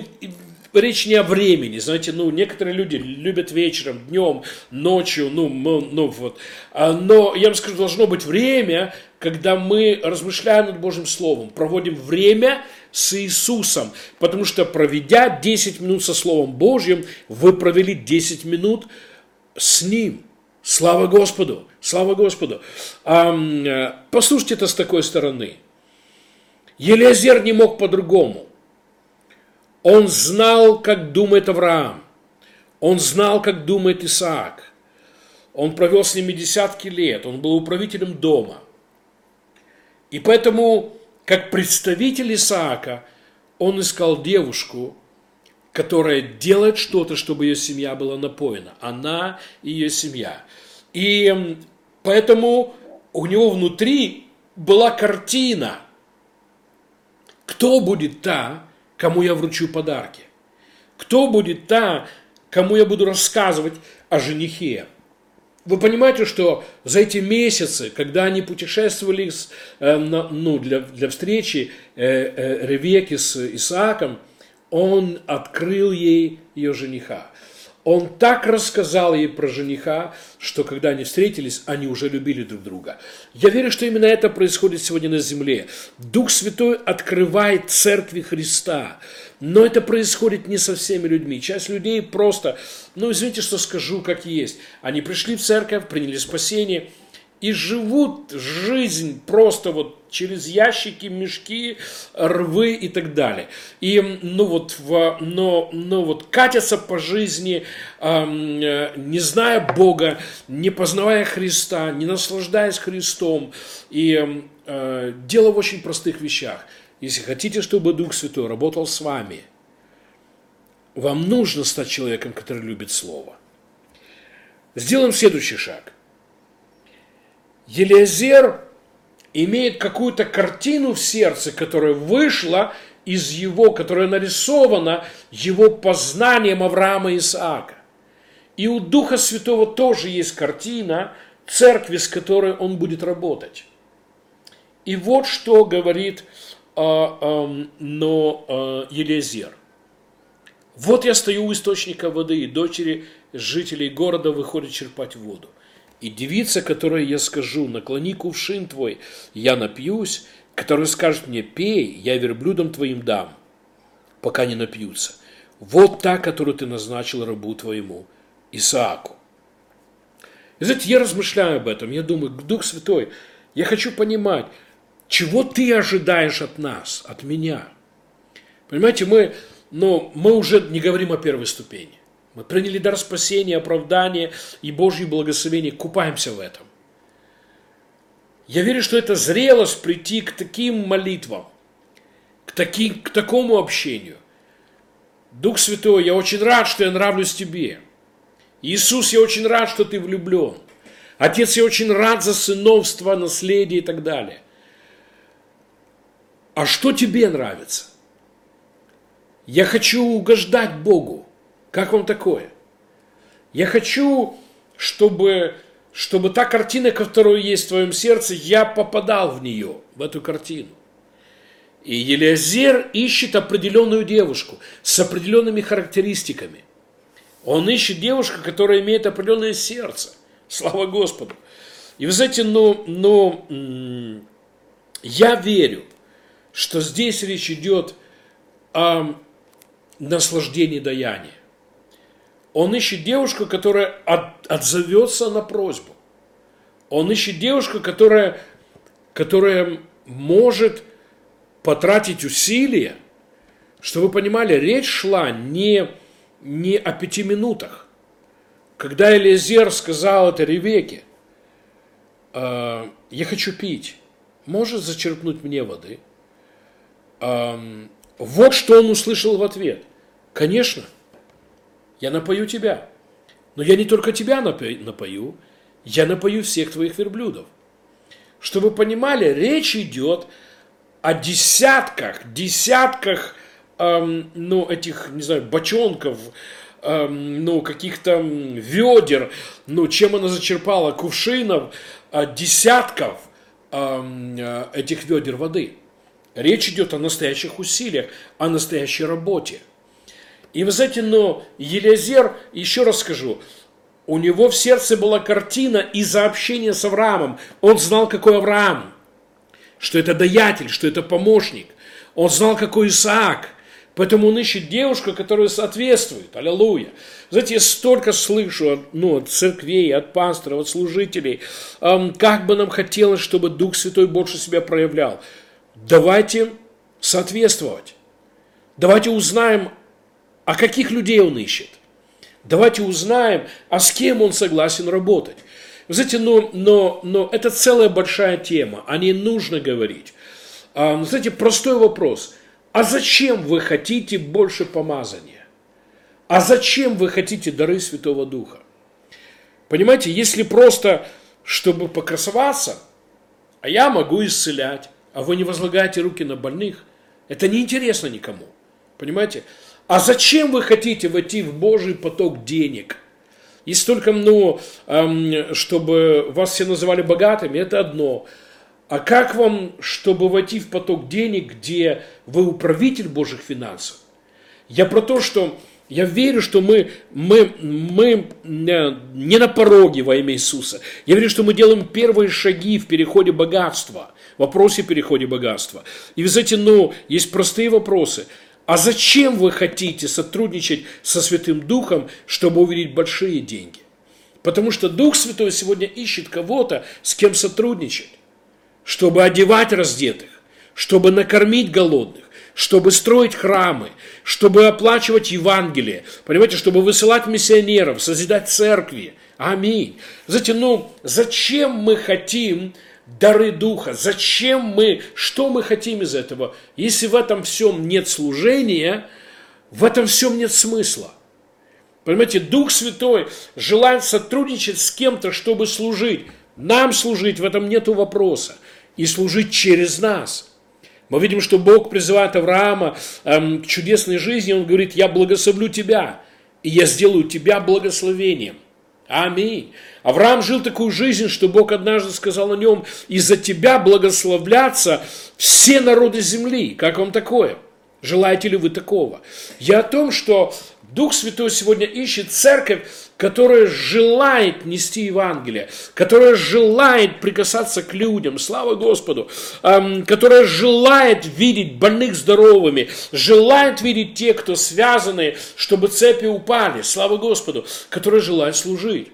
речь не о времени, знаете, ну, некоторые люди любят вечером, днем, ночью, ну, ну, вот. А, но, я вам скажу, должно быть время, когда мы размышляем над Божьим Словом, проводим время с Иисусом, потому что, проведя 10 минут со Словом Божьим, вы провели 10 минут с Ним. Слава Господу! Слава Господу! А, послушайте это с такой стороны. Елизер не мог по-другому. Он знал, как думает Авраам. Он знал, как думает Исаак. Он провел с ними десятки лет. Он был управителем дома. И поэтому, как представитель Исаака, он искал девушку, которая делает что-то, чтобы ее семья была напоена. Она и ее семья. И поэтому у него внутри была картина, кто будет та, кому я вручу подарки. Кто будет та, кому я буду рассказывать о женихе. Вы понимаете, что за эти месяцы, когда они путешествовали с, э, на, ну, для, для встречи э, э, Ревеки с Исааком, он открыл ей ее жениха. Он так рассказал ей про жениха, что когда они встретились, они уже любили друг друга. Я верю, что именно это происходит сегодня на земле. Дух Святой открывает церкви Христа. Но это происходит не со всеми людьми. Часть людей просто, ну извините, что скажу, как есть. Они пришли в церковь, приняли спасение – и живут жизнь просто вот через ящики, мешки, рвы и так далее. И ну вот, в, но, но вот катятся по жизни, э, не зная Бога, не познавая Христа, не наслаждаясь Христом. И э, дело в очень простых вещах. Если хотите, чтобы Дух Святой работал с вами, вам нужно стать человеком, который любит Слово. Сделаем следующий шаг. Елизер имеет какую-то картину в сердце, которая вышла из его, которая нарисована его познанием Авраама и Исаака. И у Духа Святого тоже есть картина церкви, с которой он будет работать. И вот что говорит э, э, но, э, Елизер. Вот я стою у источника воды, и дочери жителей города выходят черпать воду. И девица, которой я скажу, наклони кувшин твой, я напьюсь, которая скажет мне, пей, я верблюдом твоим дам, пока не напьются. Вот та, которую ты назначил рабу твоему, Исааку. И знаете, я размышляю об этом, я думаю, Дух Святой, я хочу понимать, чего ты ожидаешь от нас, от меня. Понимаете, мы, но мы уже не говорим о первой ступени. Мы приняли дар спасения, оправдания и Божье благословение, купаемся в этом. Я верю, что это зрелость прийти к таким молитвам, к, таким, к такому общению. Дух Святой, я очень рад, что я нравлюсь тебе. Иисус, я очень рад, что ты влюблен. Отец, я очень рад за сыновство, наследие и так далее. А что тебе нравится? Я хочу угождать Богу. Как вам такое? Я хочу, чтобы, чтобы та картина, которая есть в твоем сердце, я попадал в нее, в эту картину. И Елиазер ищет определенную девушку с определенными характеристиками. Он ищет девушку, которая имеет определенное сердце. Слава Господу. И вы знаете, но, но я верю, что здесь речь идет о наслаждении даяния. Он ищет девушку, которая от, отзовется на просьбу. Он ищет девушку, которая, которая может потратить усилия, чтобы вы понимали, речь шла не, не о пяти минутах. Когда Элизер сказал это Ревеке, э, я хочу пить, может зачерпнуть мне воды? Э, вот что он услышал в ответ. Конечно, я напою тебя. Но я не только тебя напою, я напою всех твоих верблюдов. Чтобы вы понимали, речь идет о десятках, десятках, эм, ну, этих, не знаю, бочонков, эм, ну, каких-то ведер, ну, чем она зачерпала, кувшинов, э, десятков эм, э, этих ведер воды. Речь идет о настоящих усилиях, о настоящей работе – и вы знаете, но Елизер, еще раз скажу, у него в сердце была картина из-за общения с Авраамом. Он знал, какой Авраам, что это даятель, что это помощник. Он знал, какой Исаак. Поэтому он ищет девушку, которая соответствует. Аллилуйя. Знаете, я столько слышу ну, от церквей, от пасторов, от служителей, эм, как бы нам хотелось, чтобы Дух Святой больше себя проявлял. Давайте соответствовать. Давайте узнаем, а каких людей он ищет. Давайте узнаем, а с кем он согласен работать. Вы знаете, но, но, но это целая большая тема, о ней нужно говорить. А, знаете, простой вопрос. А зачем вы хотите больше помазания? А зачем вы хотите дары Святого Духа? Понимаете, если просто, чтобы покрасоваться, а я могу исцелять, а вы не возлагаете руки на больных, это неинтересно никому. Понимаете? А зачем вы хотите войти в Божий поток денег? Если только, ну, чтобы вас все называли богатыми, это одно. А как вам, чтобы войти в поток денег, где вы управитель Божьих финансов? Я про то, что я верю, что мы, мы, мы не на пороге во имя Иисуса. Я верю, что мы делаем первые шаги в переходе богатства, в вопросе перехода богатства. И знаете, ну, есть простые вопросы. А зачем вы хотите сотрудничать со Святым Духом, чтобы увидеть большие деньги? Потому что Дух Святой сегодня ищет кого-то, с кем сотрудничать, чтобы одевать раздетых, чтобы накормить голодных, чтобы строить храмы, чтобы оплачивать Евангелие, понимаете, чтобы высылать миссионеров, созидать церкви. Аминь. Знаете, ну, зачем мы хотим дары Духа? Зачем мы, что мы хотим из этого? Если в этом всем нет служения, в этом всем нет смысла. Понимаете, Дух Святой желает сотрудничать с кем-то, чтобы служить. Нам служить, в этом нет вопроса. И служить через нас – мы видим, что Бог призывает Авраама эм, к чудесной жизни. Он говорит, я благословлю тебя, и я сделаю тебя благословением. Аминь. Авраам жил такую жизнь, что Бог однажды сказал о нем, из-за тебя благословлятся все народы земли. Как вам такое? Желаете ли вы такого? Я о том, что Дух Святой сегодня ищет церковь, которая желает нести Евангелие, которая желает прикасаться к людям, слава Господу, эм, которая желает видеть больных здоровыми, желает видеть тех, кто связаны, чтобы цепи упали, слава Господу, которая желает служить.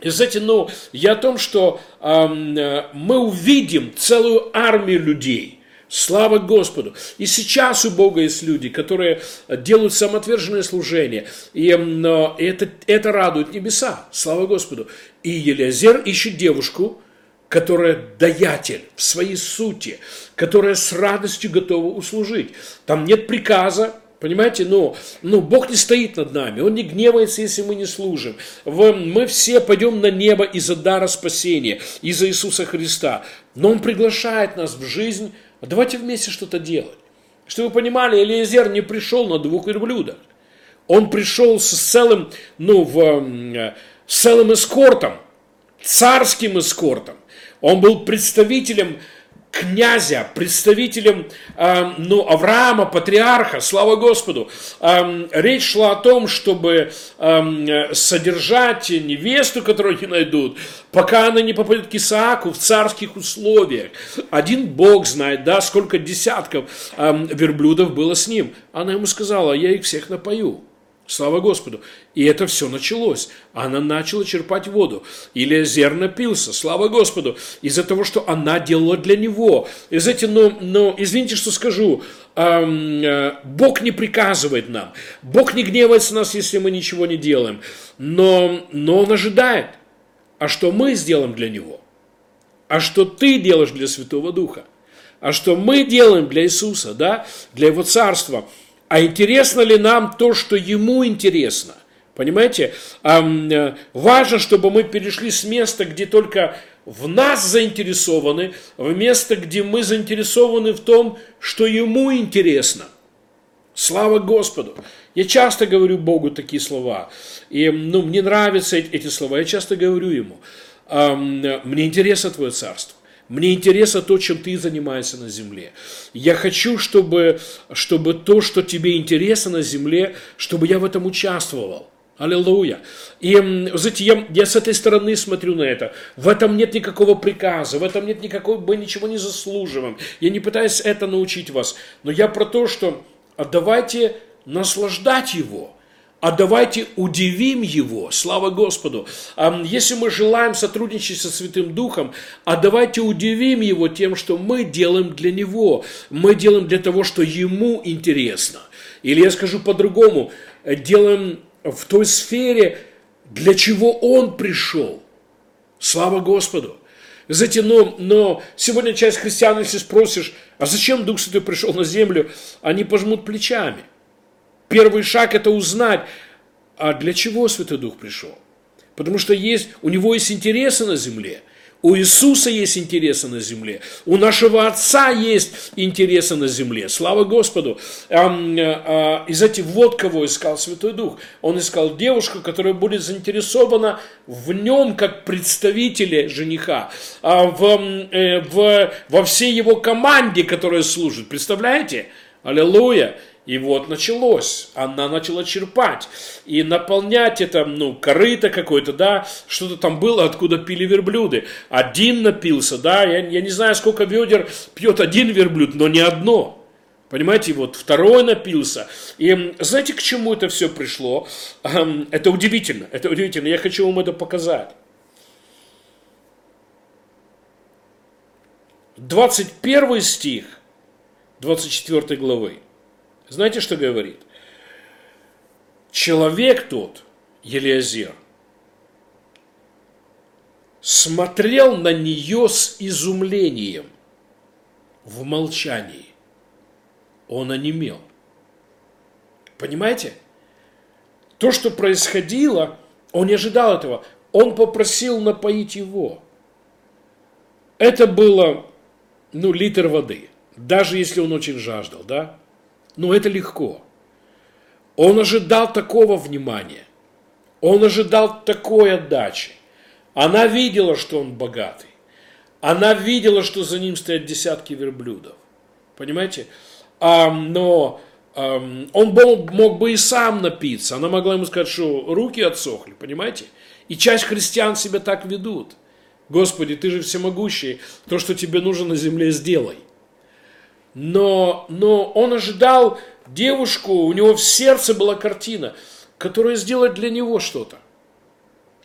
И знаете, ну, я о том, что эм, мы увидим целую армию людей – Слава Господу! И сейчас у Бога есть люди, которые делают самоотверженное служение. И это, это радует небеса. Слава Господу! И Елизер ищет девушку, которая даятель в своей сути, которая с радостью готова услужить. Там нет приказа, Понимаете, но, ну, Бог не стоит над нами, Он не гневается, если мы не служим. Мы все пойдем на небо из-за дара спасения, из-за Иисуса Христа. Но Он приглашает нас в жизнь давайте вместе что-то делать. Чтобы вы понимали, Элиезер не пришел на двух верблюдах. Он пришел с целым, ну, в, э, с целым эскортом, царским эскортом. Он был представителем князя, представителем э, ну, Авраама, патриарха, слава Господу. Э, речь шла о том, чтобы э, содержать невесту, которую они найдут, пока она не попадет к Исааку в царских условиях. Один Бог знает, да, сколько десятков э, верблюдов было с ним. Она ему сказала, я их всех напою. Слава Господу. И это все началось. Она начала черпать воду. Или зер напился. Слава Господу. Из-за того, что она делала для него. И знаете, но, но извините, что скажу. Эм, э, Бог не приказывает нам. Бог не гневается нас, если мы ничего не делаем. Но, но Он ожидает. А что мы сделаем для Него? А что ты делаешь для Святого Духа? А что мы делаем для Иисуса, да? Для Его Царства – а интересно ли нам то, что ему интересно? Понимаете? Э, важно, чтобы мы перешли с места, где только в нас заинтересованы, в место, где мы заинтересованы в том, что ему интересно. Слава Господу! Я часто говорю Богу такие слова. И ну, мне нравятся эти слова. Я часто говорю ему, мне интересно Твое Царство. Мне интересно то, чем ты занимаешься на земле. Я хочу, чтобы, чтобы то, что тебе интересно на земле, чтобы я в этом участвовал. Аллилуйя. И, знаете, я, я с этой стороны смотрю на это. В этом нет никакого приказа, в этом нет никакого, мы ничего не заслуживаем. Я не пытаюсь это научить вас, но я про то, что а давайте наслаждать его. А давайте удивим Его, слава Господу. Если мы желаем сотрудничать со Святым Духом, а давайте удивим Его тем, что мы делаем для Него, мы делаем для того, что Ему интересно. Или я скажу по-другому, делаем в той сфере, для чего Он пришел. Слава Господу. Знаете, но, но сегодня часть христиан, если спросишь, а зачем Дух Святой пришел на землю, они пожмут плечами. Первый шаг – это узнать, а для чего Святой Дух пришел. Потому что есть, у него есть интересы на земле. У Иисуса есть интересы на земле. У нашего Отца есть интересы на земле. Слава Господу. А, и знаете, вот кого искал Святой Дух. Он искал девушку, которая будет заинтересована в нем как представителе жениха. А, в, э, в, во всей его команде, которая служит. Представляете? Аллилуйя. И вот началось, она начала черпать и наполнять это, ну, корыто какое-то, да, что-то там было, откуда пили верблюды. Один напился, да, я, я не знаю, сколько ведер пьет один верблюд, но не одно. Понимаете, вот второй напился. И знаете, к чему это все пришло? Это удивительно, это удивительно. Я хочу вам это показать. 21 стих 24 главы. Знаете, что говорит? Человек тот, Елиазер, смотрел на нее с изумлением в молчании. Он онемел. Понимаете? То, что происходило, он не ожидал этого. Он попросил напоить его. Это было, ну, литр воды. Даже если он очень жаждал, да? Но это легко. Он ожидал такого внимания. Он ожидал такой отдачи. Она видела, что он богатый. Она видела, что за ним стоят десятки верблюдов. Понимаете? А, но а, он мог, мог бы и сам напиться. Она могла ему сказать, что руки отсохли. Понимаете? И часть христиан себя так ведут. Господи, ты же всемогущий. То, что тебе нужно на земле, сделай но, но он ожидал девушку, у него в сердце была картина, которая сделает для него что-то.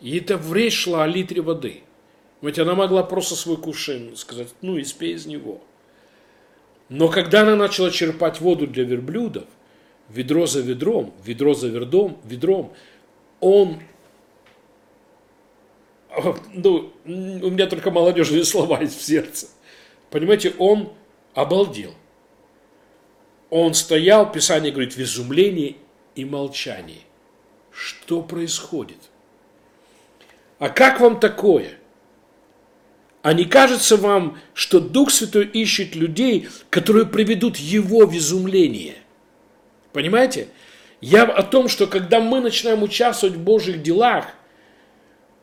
И это в речь шла о литре воды. Ведь она могла просто свой кувшин сказать, ну, испей из него. Но когда она начала черпать воду для верблюдов, ведро за ведром, ведро за ведром, ведром, он, ну, у меня только молодежные слова есть в сердце. Понимаете, он обалдел. Он стоял, Писание говорит, в изумлении и молчании. Что происходит? А как вам такое? А не кажется вам, что Дух Святой ищет людей, которые приведут Его в изумление? Понимаете? Я о том, что когда мы начинаем участвовать в Божьих делах,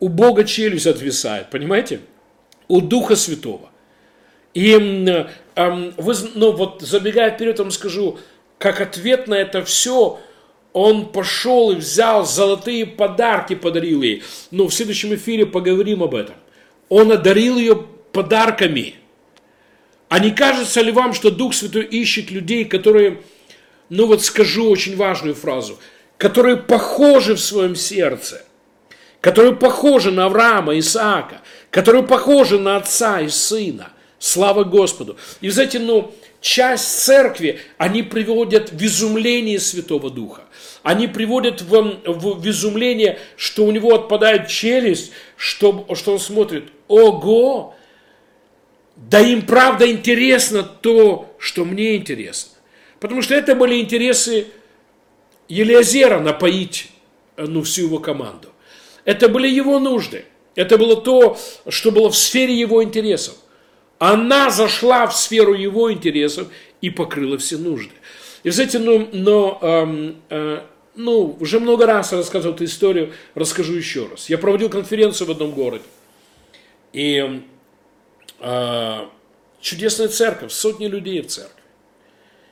у Бога челюсть отвисает, понимаете? У Духа Святого. И вы, ну вот забегая вперед, вам скажу, как ответ на это все, он пошел и взял золотые подарки, подарил ей. Но в следующем эфире поговорим об этом. Он одарил ее подарками. А не кажется ли вам, что Дух Святой ищет людей, которые, ну вот скажу очень важную фразу, которые похожи в своем сердце, которые похожи на Авраама, Исаака, которые похожи на отца и сына – Слава Господу. И, знаете, ну, часть церкви, они приводят в изумление Святого Духа. Они приводят в, в, в изумление, что у него отпадает челюсть, что, что он смотрит, ого, да им правда интересно то, что мне интересно. Потому что это были интересы Елиазера напоить ну, всю его команду. Это были его нужды. Это было то, что было в сфере его интересов. Она зашла в сферу его интересов и покрыла все нужды. И, знаете, ну, но, э, э, ну, уже много раз рассказывал эту историю, расскажу еще раз. Я проводил конференцию в одном городе. И э, чудесная церковь, сотни людей в церкви.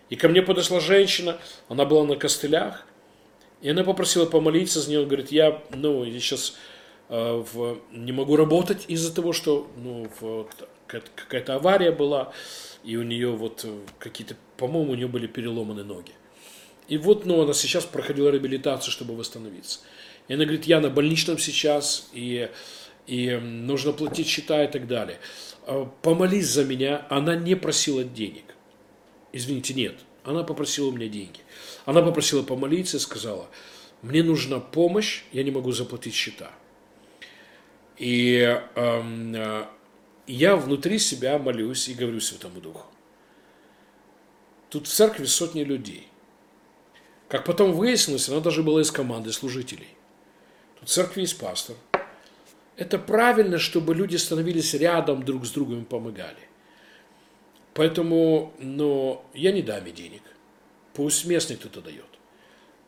И ко мне подошла женщина, она была на костылях, и она попросила помолиться за нее. Говорит, я, ну, я сейчас э, в, не могу работать из-за того, что, ну, в, какая-то авария была, и у нее вот э, какие-то, по-моему, у нее были переломаны ноги. И вот, ну, она сейчас проходила реабилитацию, чтобы восстановиться. И она говорит, я на больничном сейчас, и, и нужно платить счета и так далее. «А, помолись за меня. Она не просила денег. Извините, нет. Она попросила у меня деньги. Она попросила помолиться и сказала, мне нужна помощь, я не могу заплатить счета. И э, я внутри себя молюсь и говорю Святому Духу. Тут в церкви сотни людей. Как потом выяснилось, она даже была из команды служителей. Тут в церкви есть пастор. Это правильно, чтобы люди становились рядом друг с другом и помогали. Поэтому, но я не дам ей денег. Пусть местный кто-то дает.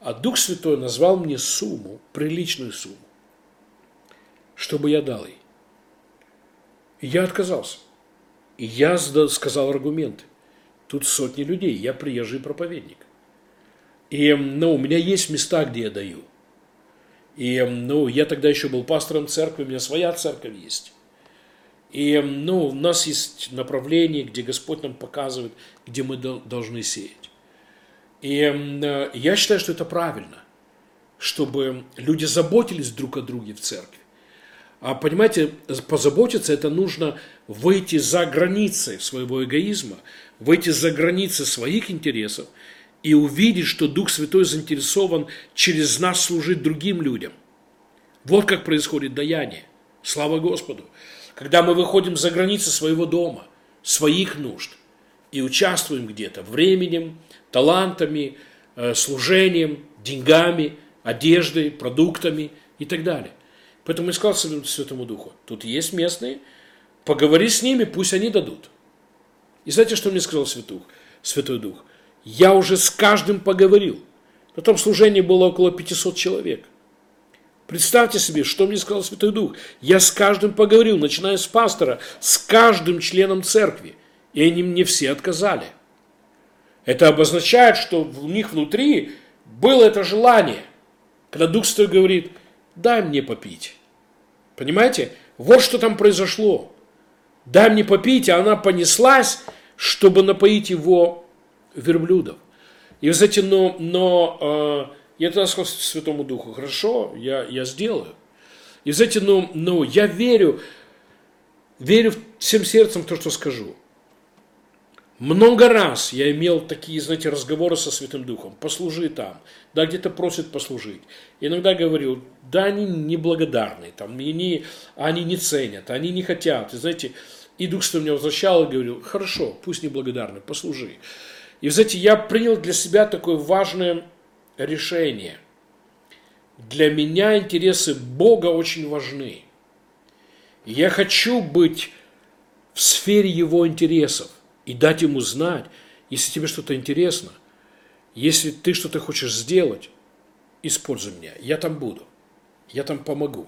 А Дух Святой назвал мне сумму, приличную сумму, чтобы я дал ей. Я отказался. И я сказал аргументы. Тут сотни людей, я приезжий проповедник. И ну, у меня есть места, где я даю. И ну, я тогда еще был пастором церкви, у меня своя церковь есть. И ну, у нас есть направление, где Господь нам показывает, где мы должны сеять. И э, я считаю, что это правильно, чтобы люди заботились друг о друге в церкви. А понимаете, позаботиться это нужно выйти за границы своего эгоизма, выйти за границы своих интересов и увидеть, что Дух Святой заинтересован через нас служить другим людям. Вот как происходит даяние. Слава Господу. Когда мы выходим за границы своего дома, своих нужд, и участвуем где-то временем, талантами, э, служением, деньгами, одеждой, продуктами и так далее. Поэтому я сказал Святому Духу, тут есть местные, поговори с ними, пусть они дадут. И знаете, что мне сказал Святой Дух? Святой Дух? Я уже с каждым поговорил. На том служении было около 500 человек. Представьте себе, что мне сказал Святой Дух. Я с каждым поговорил, начиная с пастора, с каждым членом церкви. И они мне все отказали. Это обозначает, что у них внутри было это желание. Когда Дух Святой говорит, дай мне попить. Понимаете? Вот что там произошло. Дай мне попить, а она понеслась, чтобы напоить его верблюдов. И вы знаете, но, но э, я тогда сказал Святому Духу, хорошо, я, я сделаю. И знаете, но, но я верю, верю всем сердцем в то, что скажу. Много раз я имел такие, знаете, разговоры со Святым Духом. Послужи там. Да, где-то просят послужить. Иногда говорю, да, они неблагодарны, там, они, они не ценят, они не хотят. И знаете, и Дух Святой меня возвращал и говорил, хорошо, пусть неблагодарны, послужи. И, знаете, я принял для себя такое важное решение. Для меня интересы Бога очень важны. я хочу быть в сфере Его интересов и дать ему знать, если тебе что-то интересно, если ты что-то хочешь сделать, используй меня, я там буду, я там помогу.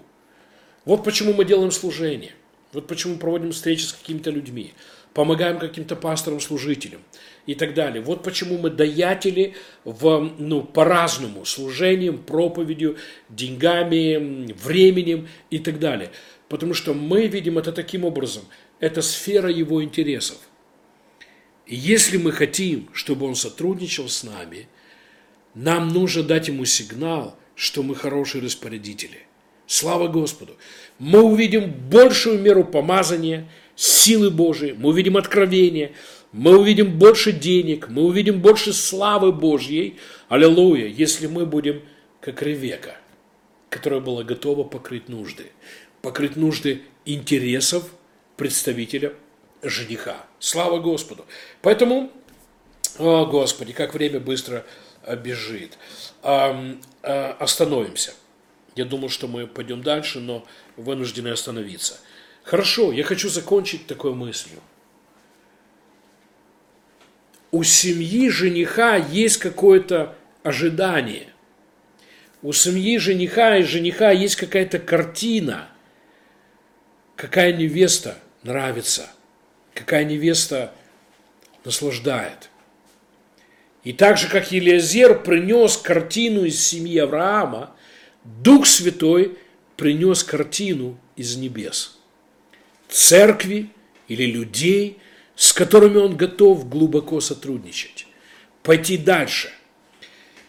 Вот почему мы делаем служение, вот почему проводим встречи с какими-то людьми, помогаем каким-то пасторам, служителям и так далее. Вот почему мы даятели в, ну, по-разному, служением, проповедью, деньгами, временем и так далее. Потому что мы видим это таким образом. Это сфера его интересов – и если мы хотим, чтобы он сотрудничал с нами, нам нужно дать ему сигнал, что мы хорошие распорядители. Слава Господу! Мы увидим большую меру помазания, силы Божией, мы увидим откровение, мы увидим больше денег, мы увидим больше славы Божьей, аллилуйя, если мы будем как Ревека, которая была готова покрыть нужды, покрыть нужды интересов представителя жениха. Слава Господу. Поэтому, о Господи, как время быстро э, бежит. Э, остановимся. Я думал, что мы пойдем дальше, но вынуждены остановиться. Хорошо, я хочу закончить такой мыслью. У семьи жениха есть какое-то ожидание. У семьи жениха и жениха есть какая-то картина, какая невеста нравится – какая невеста наслаждает. И так же, как Елиазер принес картину из семьи Авраама, Дух Святой принес картину из небес. Церкви или людей, с которыми он готов глубоко сотрудничать, пойти дальше.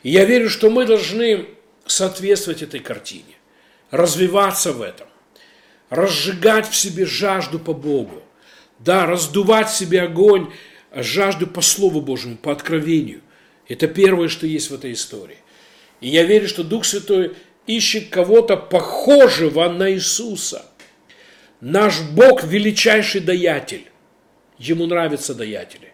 И я верю, что мы должны соответствовать этой картине, развиваться в этом, разжигать в себе жажду по Богу, да, раздувать в себе огонь, жажду по Слову Божьему, по откровению. Это первое, что есть в этой истории. И я верю, что Дух Святой ищет кого-то похожего на Иисуса. Наш Бог – величайший даятель. Ему нравятся даятели.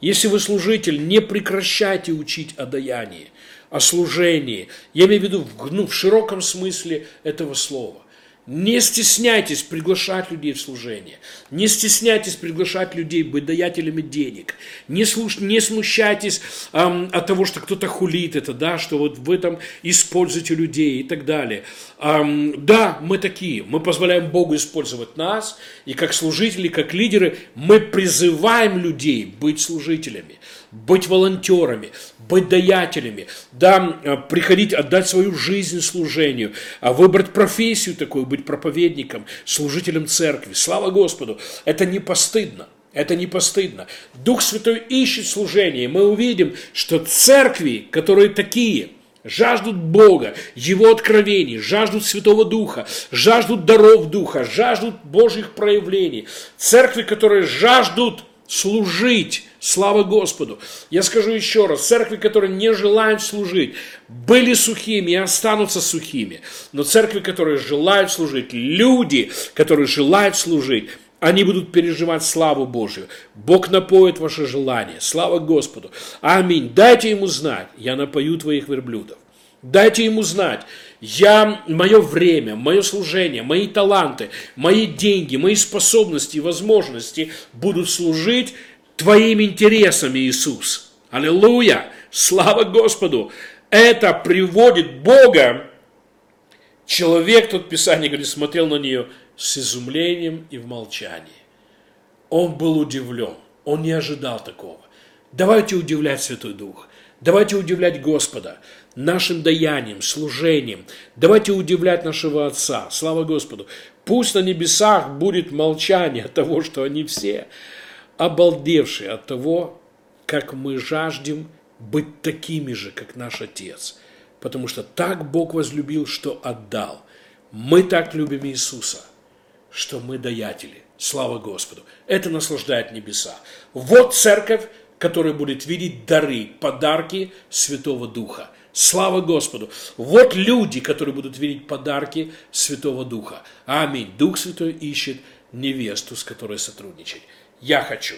Если вы служитель, не прекращайте учить о даянии, о служении. Я имею в виду ну, в широком смысле этого слова. Не стесняйтесь приглашать людей в служение. Не стесняйтесь приглашать людей быть даятелями денег. Не, слуш... не смущайтесь эм, от того, что кто-то хулит это, да, что вот вы там используете людей и так далее. Эм, да, мы такие. Мы позволяем Богу использовать нас. И как служители, как лидеры, мы призываем людей быть служителями, быть волонтерами, быть даятелями, да, э, приходить, отдать свою жизнь служению, а выбрать профессию такую, быть проповедником, служителем церкви. Слава Господу! Это не постыдно. Это не постыдно. Дух Святой ищет служение. Мы увидим, что церкви, которые такие, жаждут Бога, Его откровений, жаждут Святого Духа, жаждут даров Духа, жаждут Божьих проявлений. Церкви, которые жаждут служить. Слава Господу. Я скажу еще раз, церкви, которые не желают служить, были сухими и останутся сухими. Но церкви, которые желают служить, люди, которые желают служить, они будут переживать славу Божию. Бог напоит ваше желание. Слава Господу. Аминь. Дайте ему знать, я напою твоих верблюдов. Дайте ему знать, я, мое время, мое служение, мои таланты, мои деньги, мои способности и возможности будут служить твоим интересам, Иисус. Аллилуйя! Слава Господу! Это приводит Бога. Человек, тут Писание говорит, смотрел на нее с изумлением и в молчании. Он был удивлен. Он не ожидал такого. Давайте удивлять Святой Дух. Давайте удивлять Господа нашим даянием, служением. Давайте удивлять нашего Отца. Слава Господу. Пусть на небесах будет молчание от того, что они все обалдевшие от того, как мы жаждем быть такими же, как наш Отец. Потому что так Бог возлюбил, что отдал. Мы так любим Иисуса, что мы даятели. Слава Господу. Это наслаждает небеса. Вот церковь, которая будет видеть дары, подарки Святого Духа. Слава Господу! Вот люди, которые будут видеть подарки Святого Духа. Аминь. Дух Святой ищет невесту, с которой сотрудничать. Я хочу.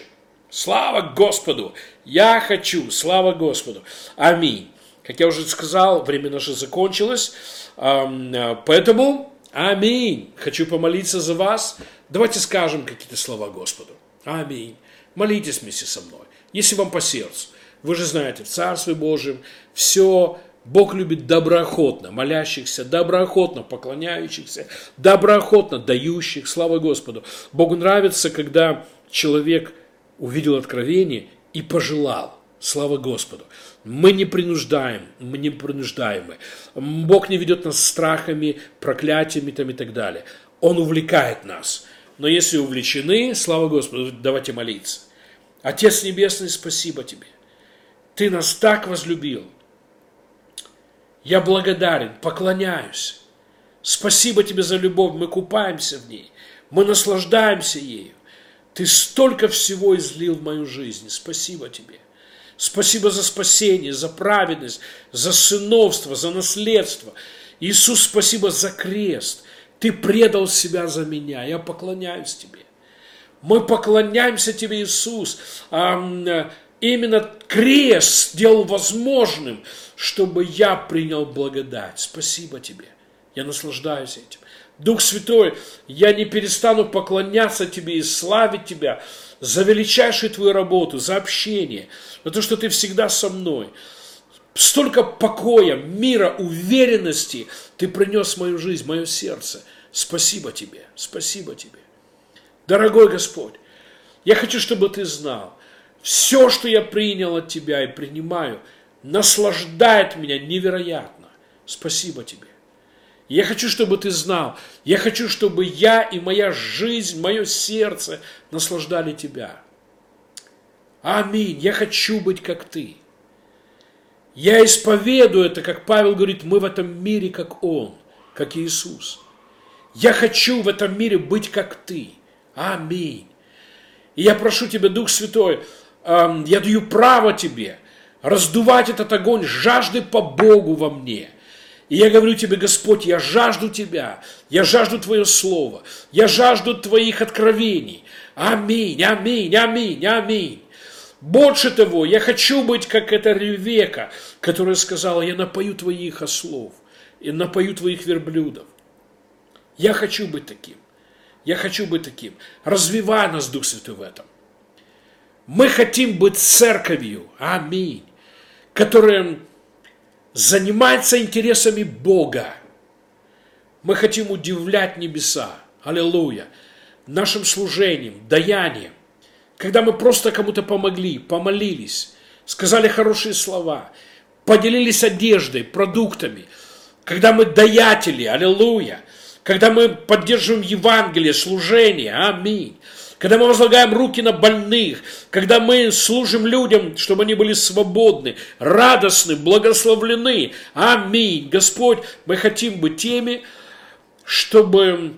Слава Господу! Я хочу. Слава Господу. Аминь. Как я уже сказал, время наше закончилось. Поэтому, аминь. Хочу помолиться за вас. Давайте скажем какие-то слова Господу. Аминь. Молитесь вместе со мной если вам по сердцу. Вы же знаете, в Царстве Божьем все Бог любит доброохотно молящихся, доброохотно поклоняющихся, доброохотно дающих, слава Господу. Богу нравится, когда человек увидел откровение и пожелал. Слава Господу. Мы не принуждаем, мы не принуждаемы. Бог не ведет нас страхами, проклятиями там и так далее. Он увлекает нас. Но если увлечены, слава Господу, давайте молиться. Отец Небесный, спасибо Тебе. Ты нас так возлюбил. Я благодарен, поклоняюсь. Спасибо Тебе за любовь, мы купаемся в ней, мы наслаждаемся ею. Ты столько всего излил в мою жизнь. Спасибо Тебе. Спасибо за спасение, за праведность, за сыновство, за наследство. Иисус, спасибо за крест. Ты предал себя за меня. Я поклоняюсь Тебе. Мы поклоняемся Тебе, Иисус. Именно крест сделал возможным, чтобы я принял благодать. Спасибо Тебе. Я наслаждаюсь этим. Дух Святой, я не перестану поклоняться Тебе и славить Тебя за величайшую Твою работу, за общение, за то, что Ты всегда со мной. Столько покоя, мира, уверенности Ты принес в мою жизнь, в мое сердце. Спасибо Тебе, спасибо Тебе. Дорогой Господь, я хочу, чтобы Ты знал, все, что я принял от Тебя и принимаю, наслаждает меня невероятно. Спасибо Тебе. Я хочу, чтобы ты знал, я хочу, чтобы я и моя жизнь, мое сердце наслаждали Тебя. Аминь. Я хочу быть как Ты. Я исповедую это, как Павел говорит, мы в этом мире, как Он, как Иисус. Я хочу в этом мире быть, как Ты. Аминь. И я прошу Тебя, Дух Святой, я даю право Тебе раздувать этот огонь жажды по Богу во мне – и я говорю тебе, Господь, я жажду Тебя, я жажду Твое Слово, я жажду Твоих откровений. Аминь, аминь, аминь, аминь. Больше того, я хочу быть как эта Ревека, которая сказала, я напою твоих ослов, и напою твоих верблюдов. Я хочу быть таким. Я хочу быть таким. Развивай нас, Дух Святой, в этом. Мы хотим быть церковью, аминь, которая занимается интересами Бога. Мы хотим удивлять небеса. Аллилуйя. Нашим служением, даянием. Когда мы просто кому-то помогли, помолились, сказали хорошие слова, поделились одеждой, продуктами. Когда мы даятели, аллилуйя. Когда мы поддерживаем Евангелие, служение, аминь когда мы возлагаем руки на больных, когда мы служим людям, чтобы они были свободны, радостны, благословлены. Аминь. Господь, мы хотим быть теми, чтобы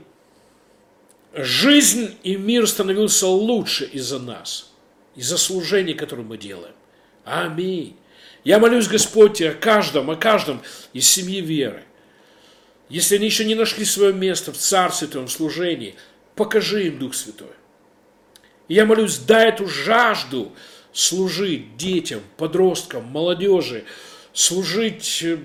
жизнь и мир становился лучше из-за нас, из-за служения, которое мы делаем. Аминь. Я молюсь, Господь, о каждом, о каждом из семьи веры. Если они еще не нашли свое место в Царстве Твоем служении, покажи им, Дух Святой. И я молюсь, дай эту жажду служить детям, подросткам, молодежи, служить э,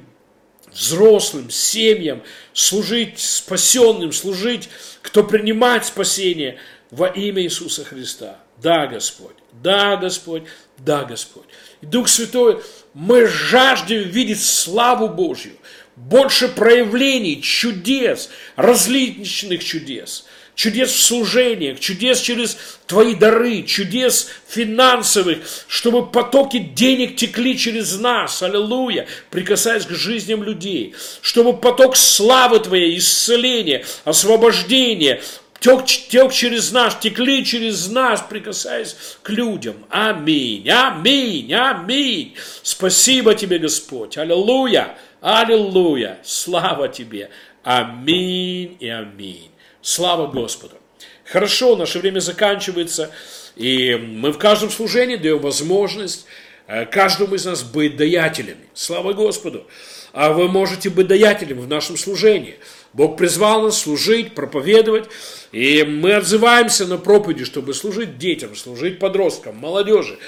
взрослым, семьям, служить спасенным, служить, кто принимает спасение во имя Иисуса Христа. Да, Господь, да, Господь, да, Господь. И Дух Святой, мы жаждем видеть славу Божью, больше проявлений, чудес, различных чудес – чудес в служениях, чудес через твои дары, чудес финансовых, чтобы потоки денег текли через нас, аллилуйя, прикасаясь к жизням людей, чтобы поток славы твоей, исцеления, освобождения, тек, тек через нас, текли через нас, прикасаясь к людям. Аминь, аминь, аминь. Спасибо тебе, Господь. Аллилуйя, аллилуйя. Слава тебе. Аминь и аминь. Слава Господу! Хорошо, наше время заканчивается, и мы в каждом служении даем возможность э, каждому из нас быть даятелями. Слава Господу! А вы можете быть даятелем в нашем служении. Бог призвал нас служить, проповедовать, и мы отзываемся на проповеди, чтобы служить детям, служить подросткам, молодежи.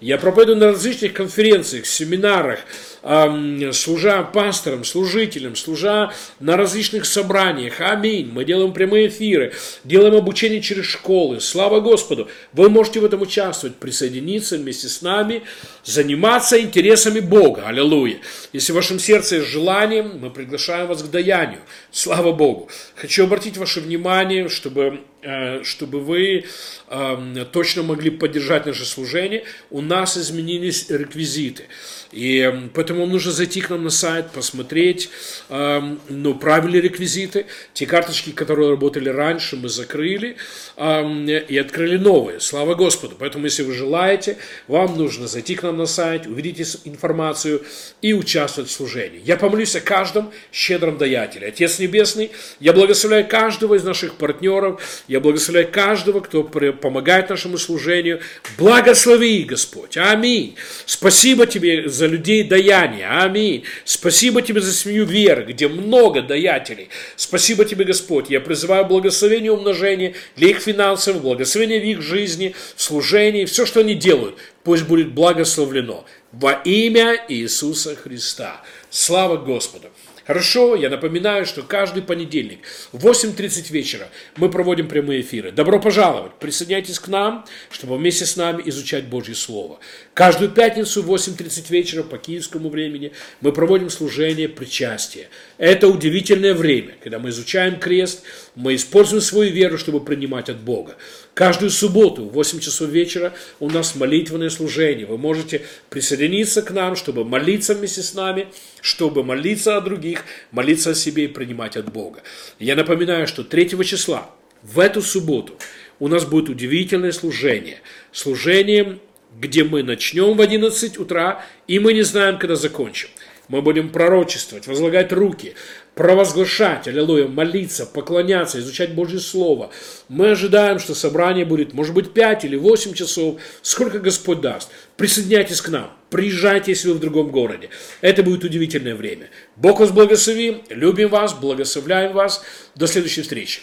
Я проповедую на различных конференциях, семинарах, служа пасторам, служителям, служа на различных собраниях. Аминь. Мы делаем прямые эфиры, делаем обучение через школы. Слава Господу. Вы можете в этом участвовать, присоединиться вместе с нами, заниматься интересами Бога. Аллилуйя. Если в вашем сердце есть желание, мы приглашаем вас к даянию. Слава Богу. Хочу обратить ваше внимание, чтобы Э, чтобы вы эм, точно могли поддержать наше служение, у нас изменились реквизиты. И эм, поэтому вам нужно зайти к нам на сайт, посмотреть, эм, ну, правильные реквизиты. Те карточки, которые работали раньше, мы закрыли и открыли новые. Слава Господу. Поэтому, если вы желаете, вам нужно зайти к нам на сайт, увидеть информацию и участвовать в служении. Я помолюсь о каждом щедром даятеле. Отец Небесный, я благословляю каждого из наших партнеров, я благословляю каждого, кто помогает нашему служению. Благослови, Господь. Аминь. Спасибо Тебе за людей даяния. Аминь. Спасибо Тебе за семью веры, где много даятелей. Спасибо Тебе, Господь. Я призываю благословение умножения для их финансов, благословение в их жизни, в служении. Все, что они делают, пусть будет благословлено. Во имя Иисуса Христа. Слава Господу! Хорошо, я напоминаю, что каждый понедельник в 8.30 вечера мы проводим прямые эфиры. Добро пожаловать, присоединяйтесь к нам, чтобы вместе с нами изучать Божье Слово. Каждую пятницу в 8.30 вечера по киевскому времени мы проводим служение причастия. Это удивительное время, когда мы изучаем крест, мы используем свою веру, чтобы принимать от Бога. Каждую субботу в 8 часов вечера у нас молитвенное служение. Вы можете присоединиться к нам, чтобы молиться вместе с нами, чтобы молиться о других, молиться о себе и принимать от Бога. Я напоминаю, что 3 числа в эту субботу у нас будет удивительное служение. Служение где мы начнем в 11 утра, и мы не знаем, когда закончим. Мы будем пророчествовать, возлагать руки, провозглашать, аллилуйя, молиться, поклоняться, изучать Божье Слово. Мы ожидаем, что собрание будет, может быть, 5 или 8 часов, сколько Господь даст. Присоединяйтесь к нам, приезжайте, если вы в другом городе. Это будет удивительное время. Бог вас благослови, любим вас, благословляем вас. До следующей встречи.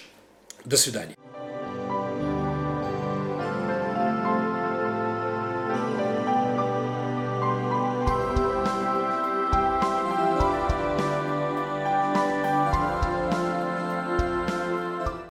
До свидания.